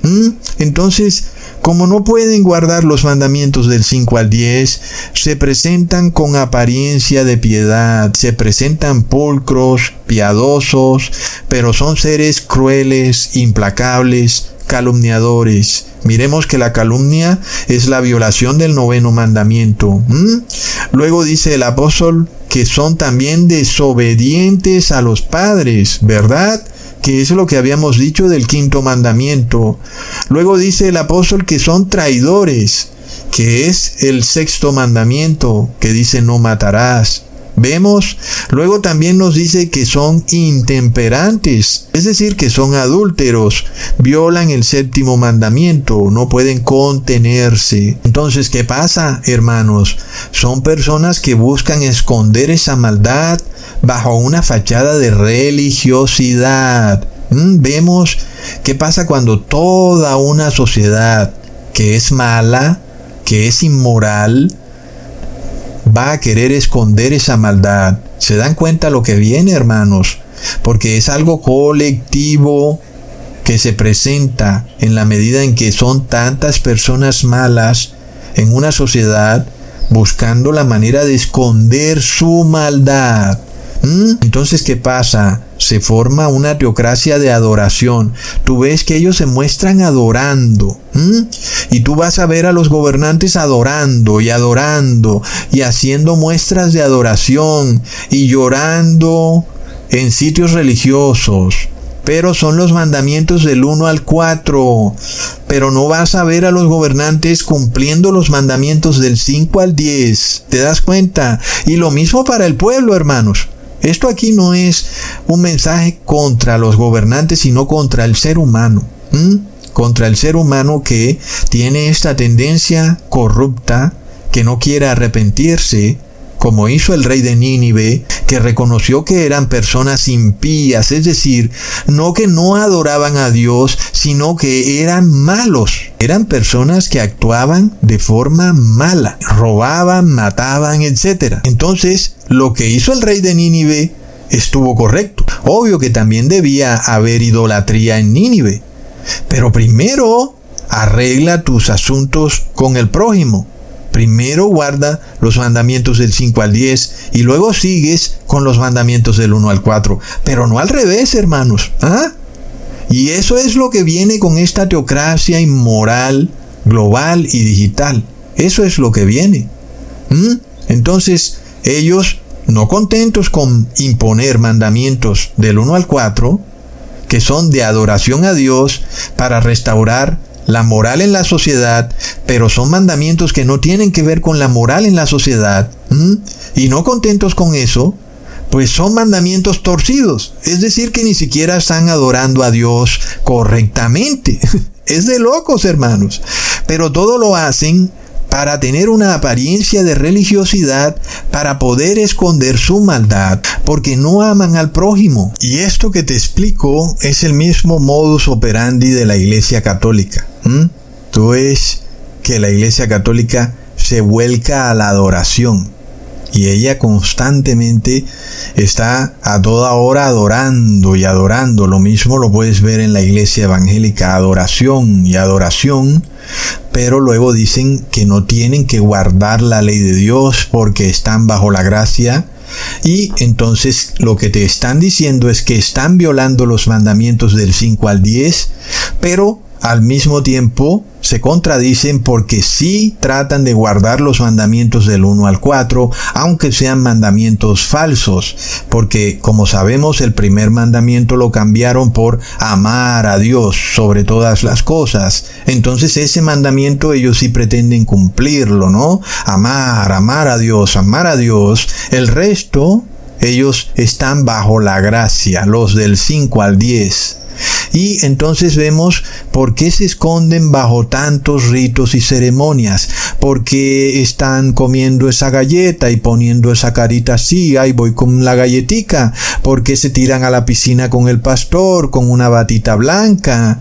Entonces, como no pueden guardar los mandamientos del 5 al 10, se presentan con apariencia de piedad, se presentan pulcros, piadosos, pero son seres crueles, implacables, calumniadores. Miremos que la calumnia es la violación del noveno mandamiento. Luego dice el apóstol que son también desobedientes a los padres, ¿verdad? Que es lo que habíamos dicho del quinto mandamiento. Luego dice el apóstol que son traidores, que es el sexto mandamiento, que dice no matarás. Vemos, luego también nos dice que son intemperantes, es decir, que son adúlteros, violan el séptimo mandamiento, no pueden contenerse. Entonces, ¿qué pasa, hermanos? Son personas que buscan esconder esa maldad bajo una fachada de religiosidad. Mm, vemos qué pasa cuando toda una sociedad que es mala, que es inmoral, va a querer esconder esa maldad. ¿Se dan cuenta lo que viene, hermanos? Porque es algo colectivo que se presenta en la medida en que son tantas personas malas en una sociedad buscando la manera de esconder su maldad. ¿Mm? Entonces, ¿qué pasa? Se forma una teocracia de adoración. Tú ves que ellos se muestran adorando. Y tú vas a ver a los gobernantes adorando y adorando y haciendo muestras de adoración y llorando en sitios religiosos. Pero son los mandamientos del 1 al 4. Pero no vas a ver a los gobernantes cumpliendo los mandamientos del 5 al 10. ¿Te das cuenta? Y lo mismo para el pueblo, hermanos. Esto aquí no es un mensaje contra los gobernantes, sino contra el ser humano. Contra el ser humano que tiene esta tendencia corrupta, que no quiere arrepentirse, como hizo el rey de Nínive, que reconoció que eran personas impías, es decir, no que no adoraban a Dios, sino que eran malos. Eran personas que actuaban de forma mala, robaban, mataban, etc. Entonces, lo que hizo el rey de Nínive estuvo correcto. Obvio que también debía haber idolatría en Nínive. Pero primero arregla tus asuntos con el prójimo. Primero guarda los mandamientos del 5 al 10 y luego sigues con los mandamientos del 1 al 4. Pero no al revés, hermanos. ¿Ah? Y eso es lo que viene con esta teocracia inmoral, global y digital. Eso es lo que viene. Entonces, ellos, no contentos con imponer mandamientos del 1 al 4, que son de adoración a Dios para restaurar la moral en la sociedad, pero son mandamientos que no tienen que ver con la moral en la sociedad, y no contentos con eso, pues son mandamientos torcidos, es decir, que ni siquiera están adorando a Dios correctamente. [laughs] es de locos, hermanos, pero todo lo hacen para tener una apariencia de religiosidad, para poder esconder su maldad, porque no aman al prójimo. Y esto que te explico es el mismo modus operandi de la Iglesia Católica. Tú ves que la Iglesia Católica se vuelca a la adoración y ella constantemente está a toda hora adorando y adorando. Lo mismo lo puedes ver en la iglesia evangélica, adoración y adoración, pero luego dicen que no tienen que guardar la ley de Dios porque están bajo la gracia. Y entonces lo que te están diciendo es que están violando los mandamientos del 5 al 10, pero al mismo tiempo se contradicen porque sí tratan de guardar los mandamientos del 1 al 4, aunque sean mandamientos falsos, porque como sabemos el primer mandamiento lo cambiaron por amar a Dios sobre todas las cosas. Entonces ese mandamiento ellos sí pretenden cumplirlo, ¿no? Amar, amar a Dios, amar a Dios. El resto ellos están bajo la gracia, los del 5 al 10. Y entonces vemos por qué se esconden bajo tantos ritos y ceremonias, por qué están comiendo esa galleta y poniendo esa carita así, ahí voy con la galletica, por qué se tiran a la piscina con el pastor, con una batita blanca.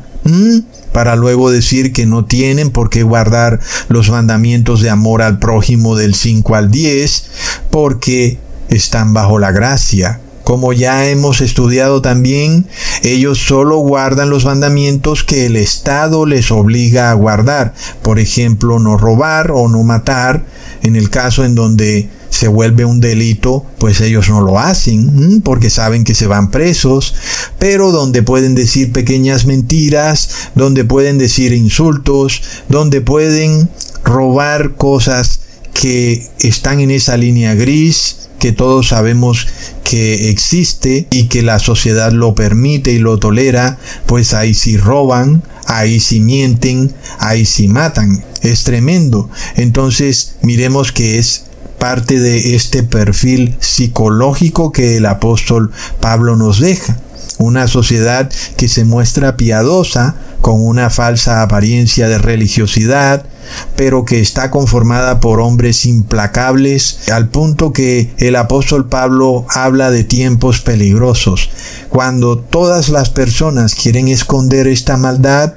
para luego decir que no tienen por qué guardar los mandamientos de amor al prójimo del 5 al 10, porque están bajo la gracia. Como ya hemos estudiado también, ellos solo guardan los mandamientos que el Estado les obliga a guardar. Por ejemplo, no robar o no matar. En el caso en donde se vuelve un delito, pues ellos no lo hacen porque saben que se van presos, pero donde pueden decir pequeñas mentiras, donde pueden decir insultos, donde pueden robar cosas que están en esa línea gris, que todos sabemos que existe y que la sociedad lo permite y lo tolera, pues ahí sí roban, ahí sí mienten, ahí sí matan. Es tremendo. Entonces miremos que es parte de este perfil psicológico que el apóstol Pablo nos deja. Una sociedad que se muestra piadosa, con una falsa apariencia de religiosidad, pero que está conformada por hombres implacables, al punto que el apóstol Pablo habla de tiempos peligrosos. Cuando todas las personas quieren esconder esta maldad,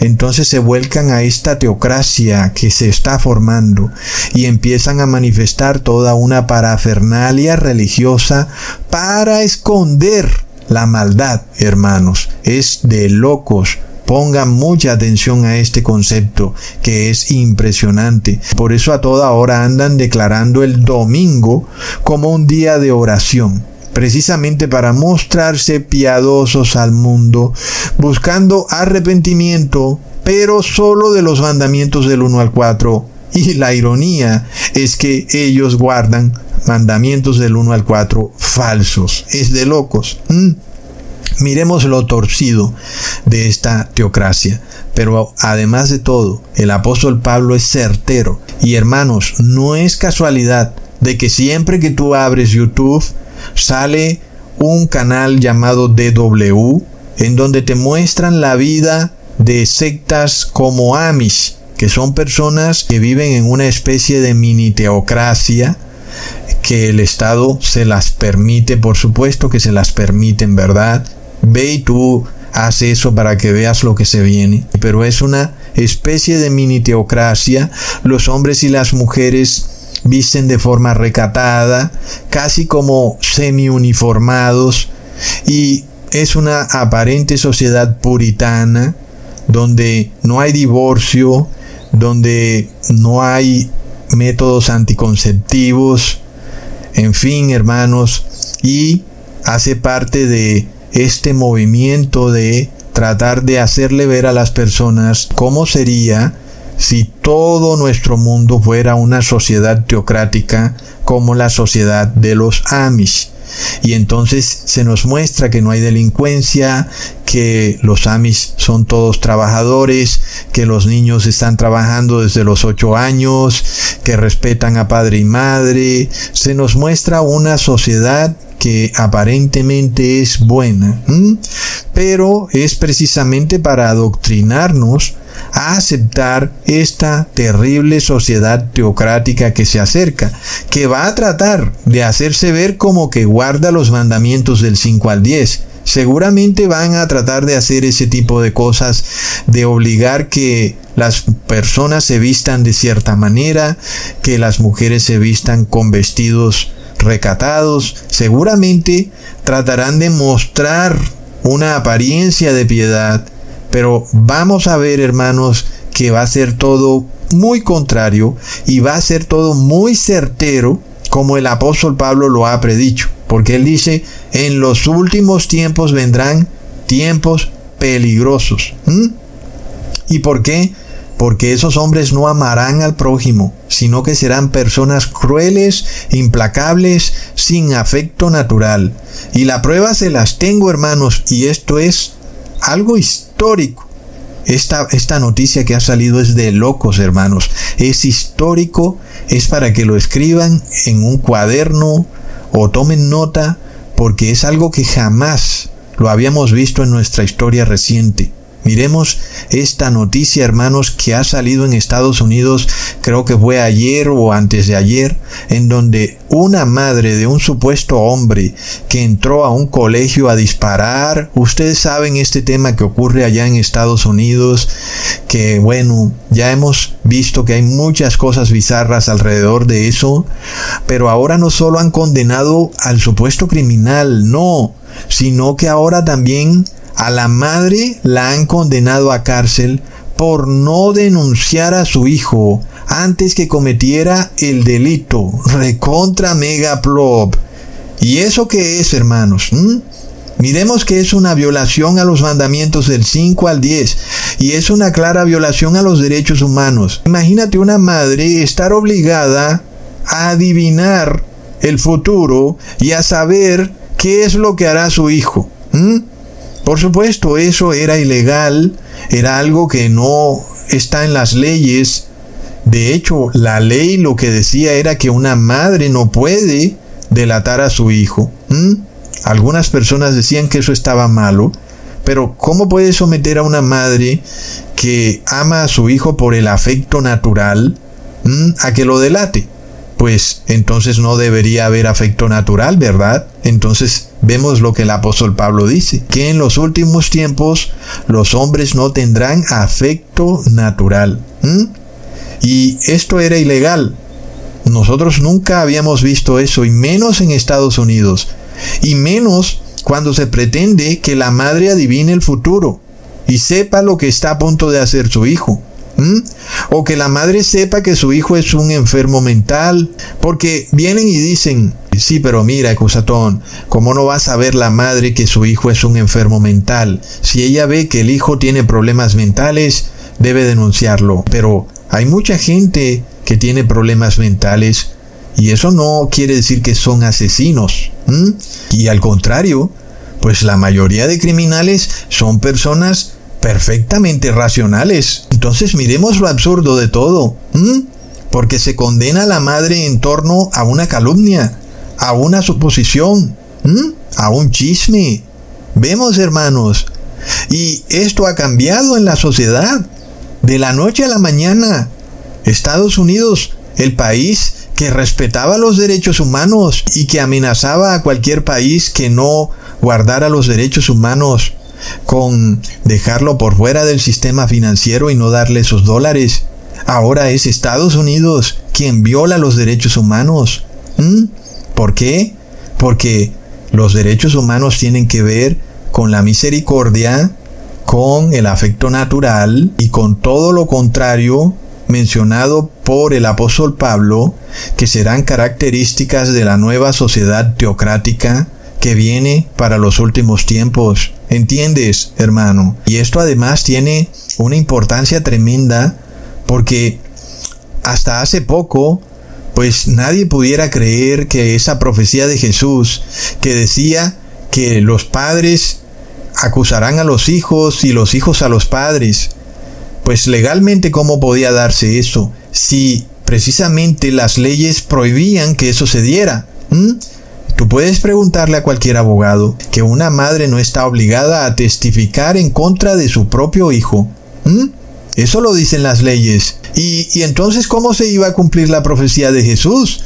entonces se vuelcan a esta teocracia que se está formando y empiezan a manifestar toda una parafernalia religiosa para esconder la maldad, hermanos. Es de locos Pongan mucha atención a este concepto que es impresionante. Por eso a toda hora andan declarando el domingo como un día de oración precisamente para mostrarse piadosos al mundo, buscando arrepentimiento, pero solo de los mandamientos del 1 al 4. Y la ironía es que ellos guardan mandamientos del 1 al 4 falsos. Es de locos. Miremos lo torcido de esta teocracia. Pero además de todo, el apóstol Pablo es certero. Y hermanos, no es casualidad de que siempre que tú abres YouTube sale un canal llamado DW en donde te muestran la vida de sectas como Amish, que son personas que viven en una especie de mini teocracia que el Estado se las permite, por supuesto que se las permite en verdad, Ve y tú haz eso para que veas lo que se viene. Pero es una especie de mini teocracia. Los hombres y las mujeres visten de forma recatada, casi como semi-uniformados, y es una aparente sociedad puritana, donde no hay divorcio, donde no hay métodos anticonceptivos, en fin, hermanos, y hace parte de este movimiento de tratar de hacerle ver a las personas cómo sería si todo nuestro mundo fuera una sociedad teocrática como la sociedad de los Amish. Y entonces se nos muestra que no hay delincuencia, que los Amish son todos trabajadores, que los niños están trabajando desde los ocho años, que respetan a padre y madre. Se nos muestra una sociedad que aparentemente es buena, pero es precisamente para adoctrinarnos a aceptar esta terrible sociedad teocrática que se acerca, que va a tratar de hacerse ver como que guarda los mandamientos del 5 al 10. Seguramente van a tratar de hacer ese tipo de cosas, de obligar que las personas se vistan de cierta manera, que las mujeres se vistan con vestidos recatados, seguramente tratarán de mostrar una apariencia de piedad, pero vamos a ver, hermanos, que va a ser todo muy contrario y va a ser todo muy certero, como el apóstol Pablo lo ha predicho, porque él dice, en los últimos tiempos vendrán tiempos peligrosos. ¿Y por qué? Porque esos hombres no amarán al prójimo, sino que serán personas crueles, implacables, sin afecto natural. Y la prueba se las tengo, hermanos, y esto es algo histórico. Esta, esta noticia que ha salido es de locos, hermanos. Es histórico, es para que lo escriban en un cuaderno o tomen nota, porque es algo que jamás lo habíamos visto en nuestra historia reciente. Miremos esta noticia, hermanos, que ha salido en Estados Unidos, creo que fue ayer o antes de ayer, en donde una madre de un supuesto hombre que entró a un colegio a disparar, ustedes saben este tema que ocurre allá en Estados Unidos, que bueno, ya hemos visto que hay muchas cosas bizarras alrededor de eso, pero ahora no solo han condenado al supuesto criminal, no, sino que ahora también a la madre la han condenado a cárcel por no denunciar a su hijo antes que cometiera el delito. Recontra Megaplop. ¿Y eso qué es, hermanos? Miremos que es una violación a los mandamientos del 5 al 10 y es una clara violación a los derechos humanos. Imagínate una madre estar obligada a adivinar el futuro y a saber qué es lo que hará su hijo. Por supuesto, eso era ilegal, era algo que no está en las leyes. De hecho, la ley lo que decía era que una madre no puede delatar a su hijo. Algunas personas decían que eso estaba malo, pero ¿cómo puede someter a una madre que ama a su hijo por el afecto natural a que lo delate? Pues entonces no debería haber afecto natural, ¿verdad? Entonces vemos lo que el apóstol Pablo dice, que en los últimos tiempos los hombres no tendrán afecto natural. Y esto era ilegal. Nosotros nunca habíamos visto eso, y menos en Estados Unidos, y menos cuando se pretende que la madre adivine el futuro y sepa lo que está a punto de hacer su hijo. O que la madre sepa que su hijo es un enfermo mental, porque vienen y dicen, Sí, pero mira, Cusatón, ¿cómo no va a saber la madre que su hijo es un enfermo mental? Si ella ve que el hijo tiene problemas mentales, debe denunciarlo. Pero hay mucha gente que tiene problemas mentales y eso no quiere decir que son asesinos. Y al contrario, pues la mayoría de criminales son personas perfectamente racionales. Entonces miremos lo absurdo de todo. Porque se condena a la madre en torno a una calumnia a una suposición, a un chisme. Vemos, hermanos, y esto ha cambiado en la sociedad. De la noche a la mañana, Estados Unidos, el país que respetaba los derechos humanos y que amenazaba a cualquier país que no guardara los derechos humanos con dejarlo por fuera del sistema financiero y no darle sus dólares. Ahora es Estados Unidos quien viola los derechos humanos. ¿Por qué? Porque los derechos humanos tienen que ver con la misericordia, con el afecto natural y con todo lo contrario mencionado por el apóstol Pablo, que serán características de la nueva sociedad teocrática que viene para los últimos tiempos. ¿Entiendes, hermano? Y esto además tiene una importancia tremenda porque hasta hace poco pues nadie pudiera creer que esa profecía de Jesús que decía que los padres acusarán a los hijos y los hijos a los padres, pues legalmente cómo podía darse eso si precisamente las leyes prohibían que eso se diera. Tú puedes preguntarle a cualquier abogado que una madre no está obligada a testificar en contra de su propio hijo. Eso lo dicen las leyes. Y, entonces, ¿cómo se iba a cumplir la profecía de Jesús?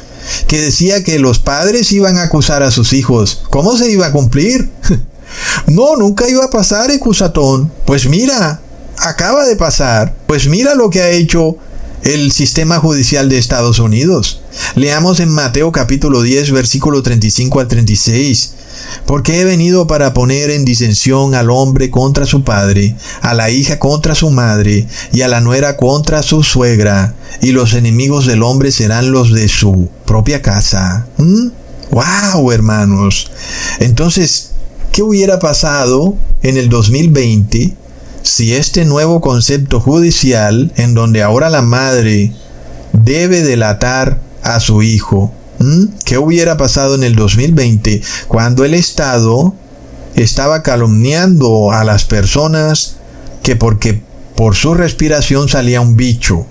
Que decía que los padres iban a acusar a sus hijos. ¿Cómo se iba a cumplir? [laughs] no, nunca iba a pasar, Ecusatón. Pues mira, acaba de pasar. Pues mira lo que ha hecho el sistema judicial de Estados Unidos. Leamos en Mateo capítulo 10, versículo 35 al 36 porque he venido para poner en disensión al hombre contra su padre, a la hija contra su madre, y a la nuera contra su suegra, y los enemigos del hombre serán los de su propia casa. ¡Wow, ¿Mm? hermanos! Entonces, ¿qué hubiera pasado en el 2020 si este nuevo concepto judicial, en donde ahora la madre debe delatar a su hijo, ¿qué hubiera pasado en el 2020 cuando el Estado estaba calumniando a las personas que porque por su respiración salía un bicho?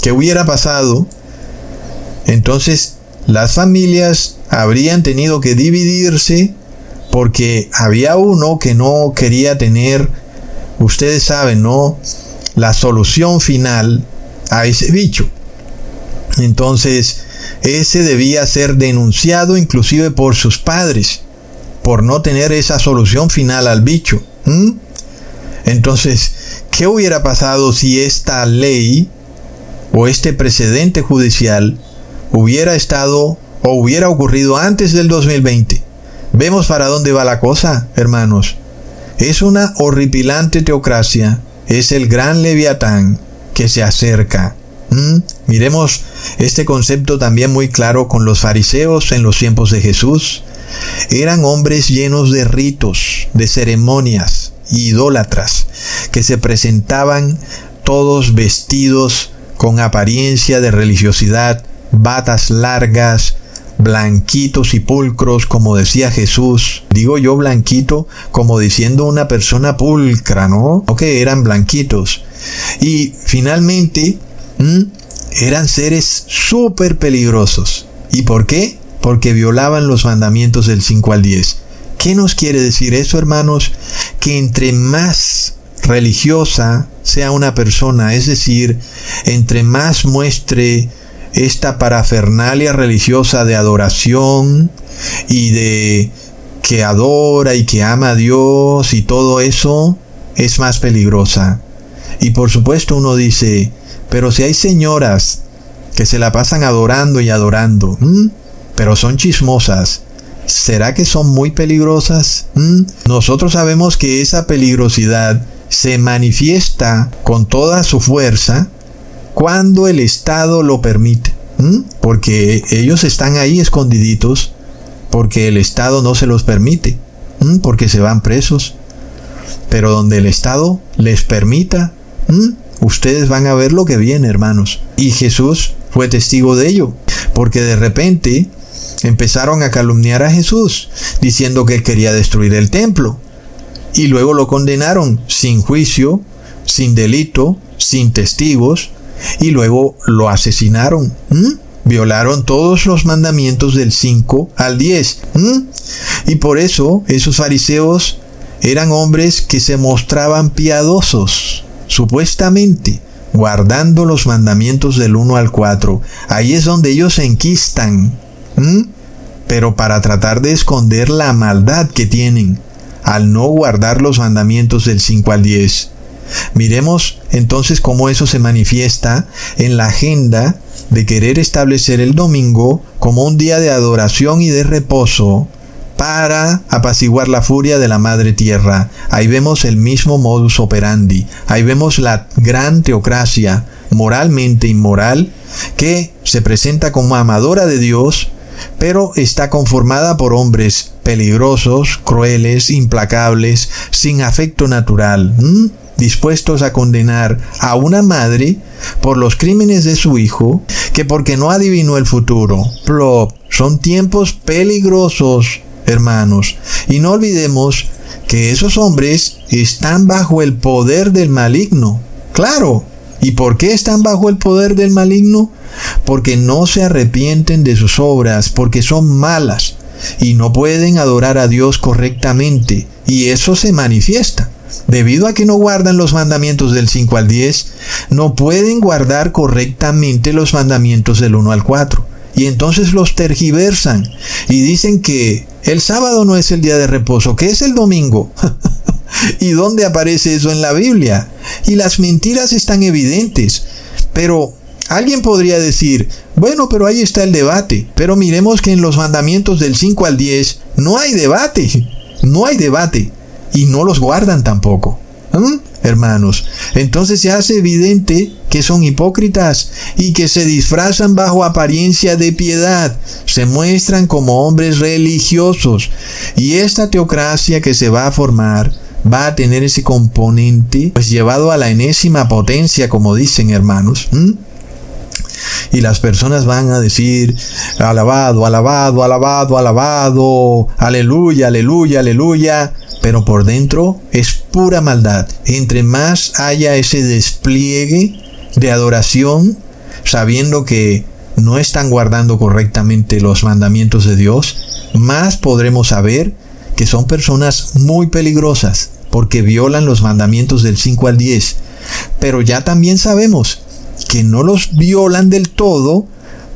¿Qué hubiera pasado? Entonces, las familias habrían tenido que dividirse porque había uno que no quería tener, ustedes saben, ¿no? La solución final a ese bicho. Entonces, ese debía ser denunciado inclusive por sus padres, por no tener esa solución final al bicho. Entonces, ¿qué hubiera pasado si esta ley o este precedente judicial hubiera estado o hubiera ocurrido antes del 2020? Vemos para dónde va la cosa, hermanos. Es una horripilante teocracia, es el gran leviatán que se acerca. ¿Mm? Miremos este concepto también muy claro con los fariseos en los tiempos de Jesús. Eran hombres llenos de ritos, de ceremonias, idólatras, que se presentaban todos vestidos con apariencia de religiosidad, batas largas, blanquitos y pulcros, como decía Jesús. Digo yo blanquito como diciendo una persona pulcra, ¿no? O que eran blanquitos. Y finalmente, eran seres súper peligrosos. ¿Y por qué? Porque violaban los mandamientos del 5 al 10. ¿Qué nos quiere decir eso, hermanos? Que entre más religiosa sea una persona, es decir, entre más muestre esta parafernalia religiosa de adoración y de que adora y que ama a Dios y todo eso es más peligrosa. Y por supuesto uno dice, pero si hay señoras que se la pasan adorando y adorando, pero son chismosas, ¿será que son muy peligrosas? Nosotros sabemos que esa peligrosidad se manifiesta con toda su fuerza cuando el Estado lo permite. Porque ellos están ahí escondiditos porque el Estado no se los permite, porque se van presos. Pero donde el Estado les permita, ustedes van a ver lo que viene, hermanos. Y Jesús fue testigo de ello, porque de repente empezaron a calumniar a Jesús, diciendo que él quería destruir el templo. Y luego lo condenaron sin juicio, sin delito, sin testigos, y luego lo asesinaron. Violaron todos los mandamientos del 5 al 10. Y por eso esos fariseos eran hombres que se mostraban piadosos, supuestamente, guardando los mandamientos del 1 al 4. Ahí es donde ellos se enquistan. Pero para tratar de esconder la maldad que tienen al no guardar los mandamientos del 5 al 10. Miremos entonces cómo eso se manifiesta en la agenda de querer establecer el domingo como un día de adoración y de reposo para apaciguar la furia de la madre tierra. Ahí vemos el mismo modus operandi, ahí vemos la gran teocracia moralmente inmoral que se presenta como amadora de Dios, pero está conformada por hombres peligrosos, crueles, implacables, sin afecto natural dispuestos a condenar a una madre por los crímenes de su hijo, que porque no adivinó el futuro. Plop, son tiempos peligrosos, hermanos. Y no olvidemos que esos hombres están bajo el poder del maligno. Claro. ¿Y por qué están bajo el poder del maligno? Porque no se arrepienten de sus obras, porque son malas y no pueden adorar a Dios correctamente. Y eso se manifiesta. Debido a que no guardan los mandamientos del 5 al 10, no pueden guardar correctamente los mandamientos del 1 al 4. Y entonces los tergiversan y dicen que el sábado no es el día de reposo, que es el domingo. [laughs] ¿Y dónde aparece eso en la Biblia? Y las mentiras están evidentes. Pero alguien podría decir, bueno, pero ahí está el debate. Pero miremos que en los mandamientos del 5 al 10 no hay debate. [laughs] No hay debate y no los guardan tampoco. ¿Mm? Hermanos, entonces se hace evidente que son hipócritas y que se disfrazan bajo apariencia de piedad, se muestran como hombres religiosos y esta teocracia que se va a formar va a tener ese componente pues llevado a la enésima potencia, como dicen hermanos. Y las personas van a decir, alabado, alabado, alabado, alabado, aleluya, aleluya, aleluya. Pero por dentro es pura maldad. Entre más haya ese despliegue de adoración, sabiendo que no están guardando correctamente los mandamientos de Dios, más podremos saber que son personas muy peligrosas porque violan los mandamientos del 5 al 10. Pero ya también sabemos que no los violan del todo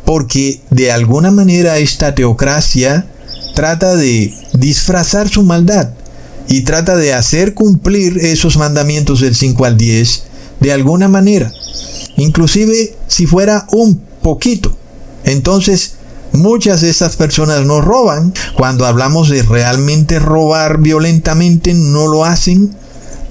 porque de alguna manera esta teocracia trata de disfrazar su maldad y trata de hacer cumplir esos mandamientos del 5 al 10 de alguna manera, inclusive si fuera un poquito. Entonces, muchas de estas personas nos roban. Cuando hablamos de realmente robar violentamente, no lo hacen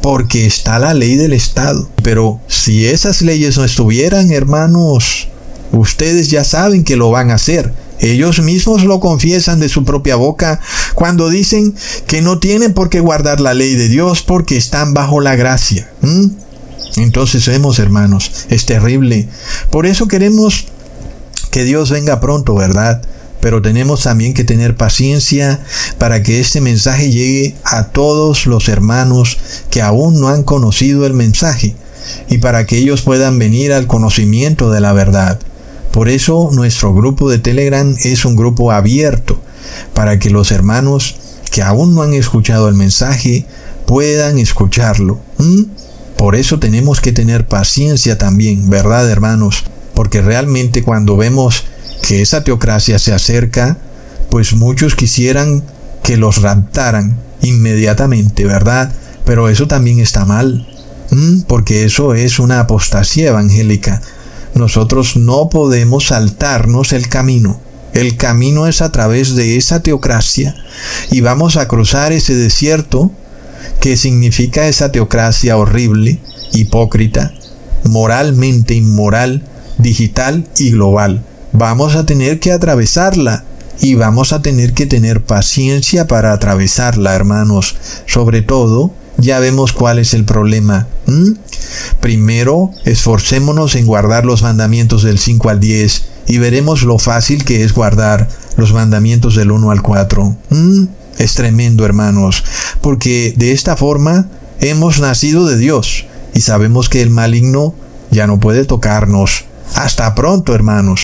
porque está la ley del Estado. Pero si esas leyes no estuvieran, hermanos, ustedes ya saben que lo van a hacer. Ellos mismos lo confiesan de su propia boca cuando dicen que no tienen por qué guardar la ley de Dios porque están bajo la gracia. Entonces vemos, hermanos, es terrible. Por eso queremos que Dios venga pronto, ¿verdad? Pero tenemos también que tener paciencia para que este mensaje llegue a todos los hermanos que aún no han conocido el mensaje y para que ellos puedan venir al conocimiento de la verdad. Por eso nuestro grupo de Telegram es un grupo abierto para que los hermanos que aún no han escuchado el mensaje puedan escucharlo. Por eso tenemos que tener paciencia también, ¿verdad hermanos? Porque realmente cuando vemos que esa teocracia se acerca, pues muchos quisieran que los raptaran inmediatamente, ¿verdad? Pero eso también está mal, porque eso es una apostasía evangélica. Nosotros no podemos saltarnos el camino. El camino es a través de esa teocracia y vamos a cruzar ese desierto que significa esa teocracia horrible, hipócrita, moralmente inmoral, digital y global vamos a tener que atravesarla y vamos a tener que tener paciencia para atravesarla, hermanos. Sobre todo, ya vemos cuál es el problema. Primero, esforcémonos en guardar los mandamientos del 5 al 10 y veremos lo fácil que es guardar los mandamientos del 1 al 4. Es tremendo, hermanos, porque de esta forma hemos nacido de Dios y sabemos que el maligno ya no puede tocarnos. Hasta pronto, hermanos.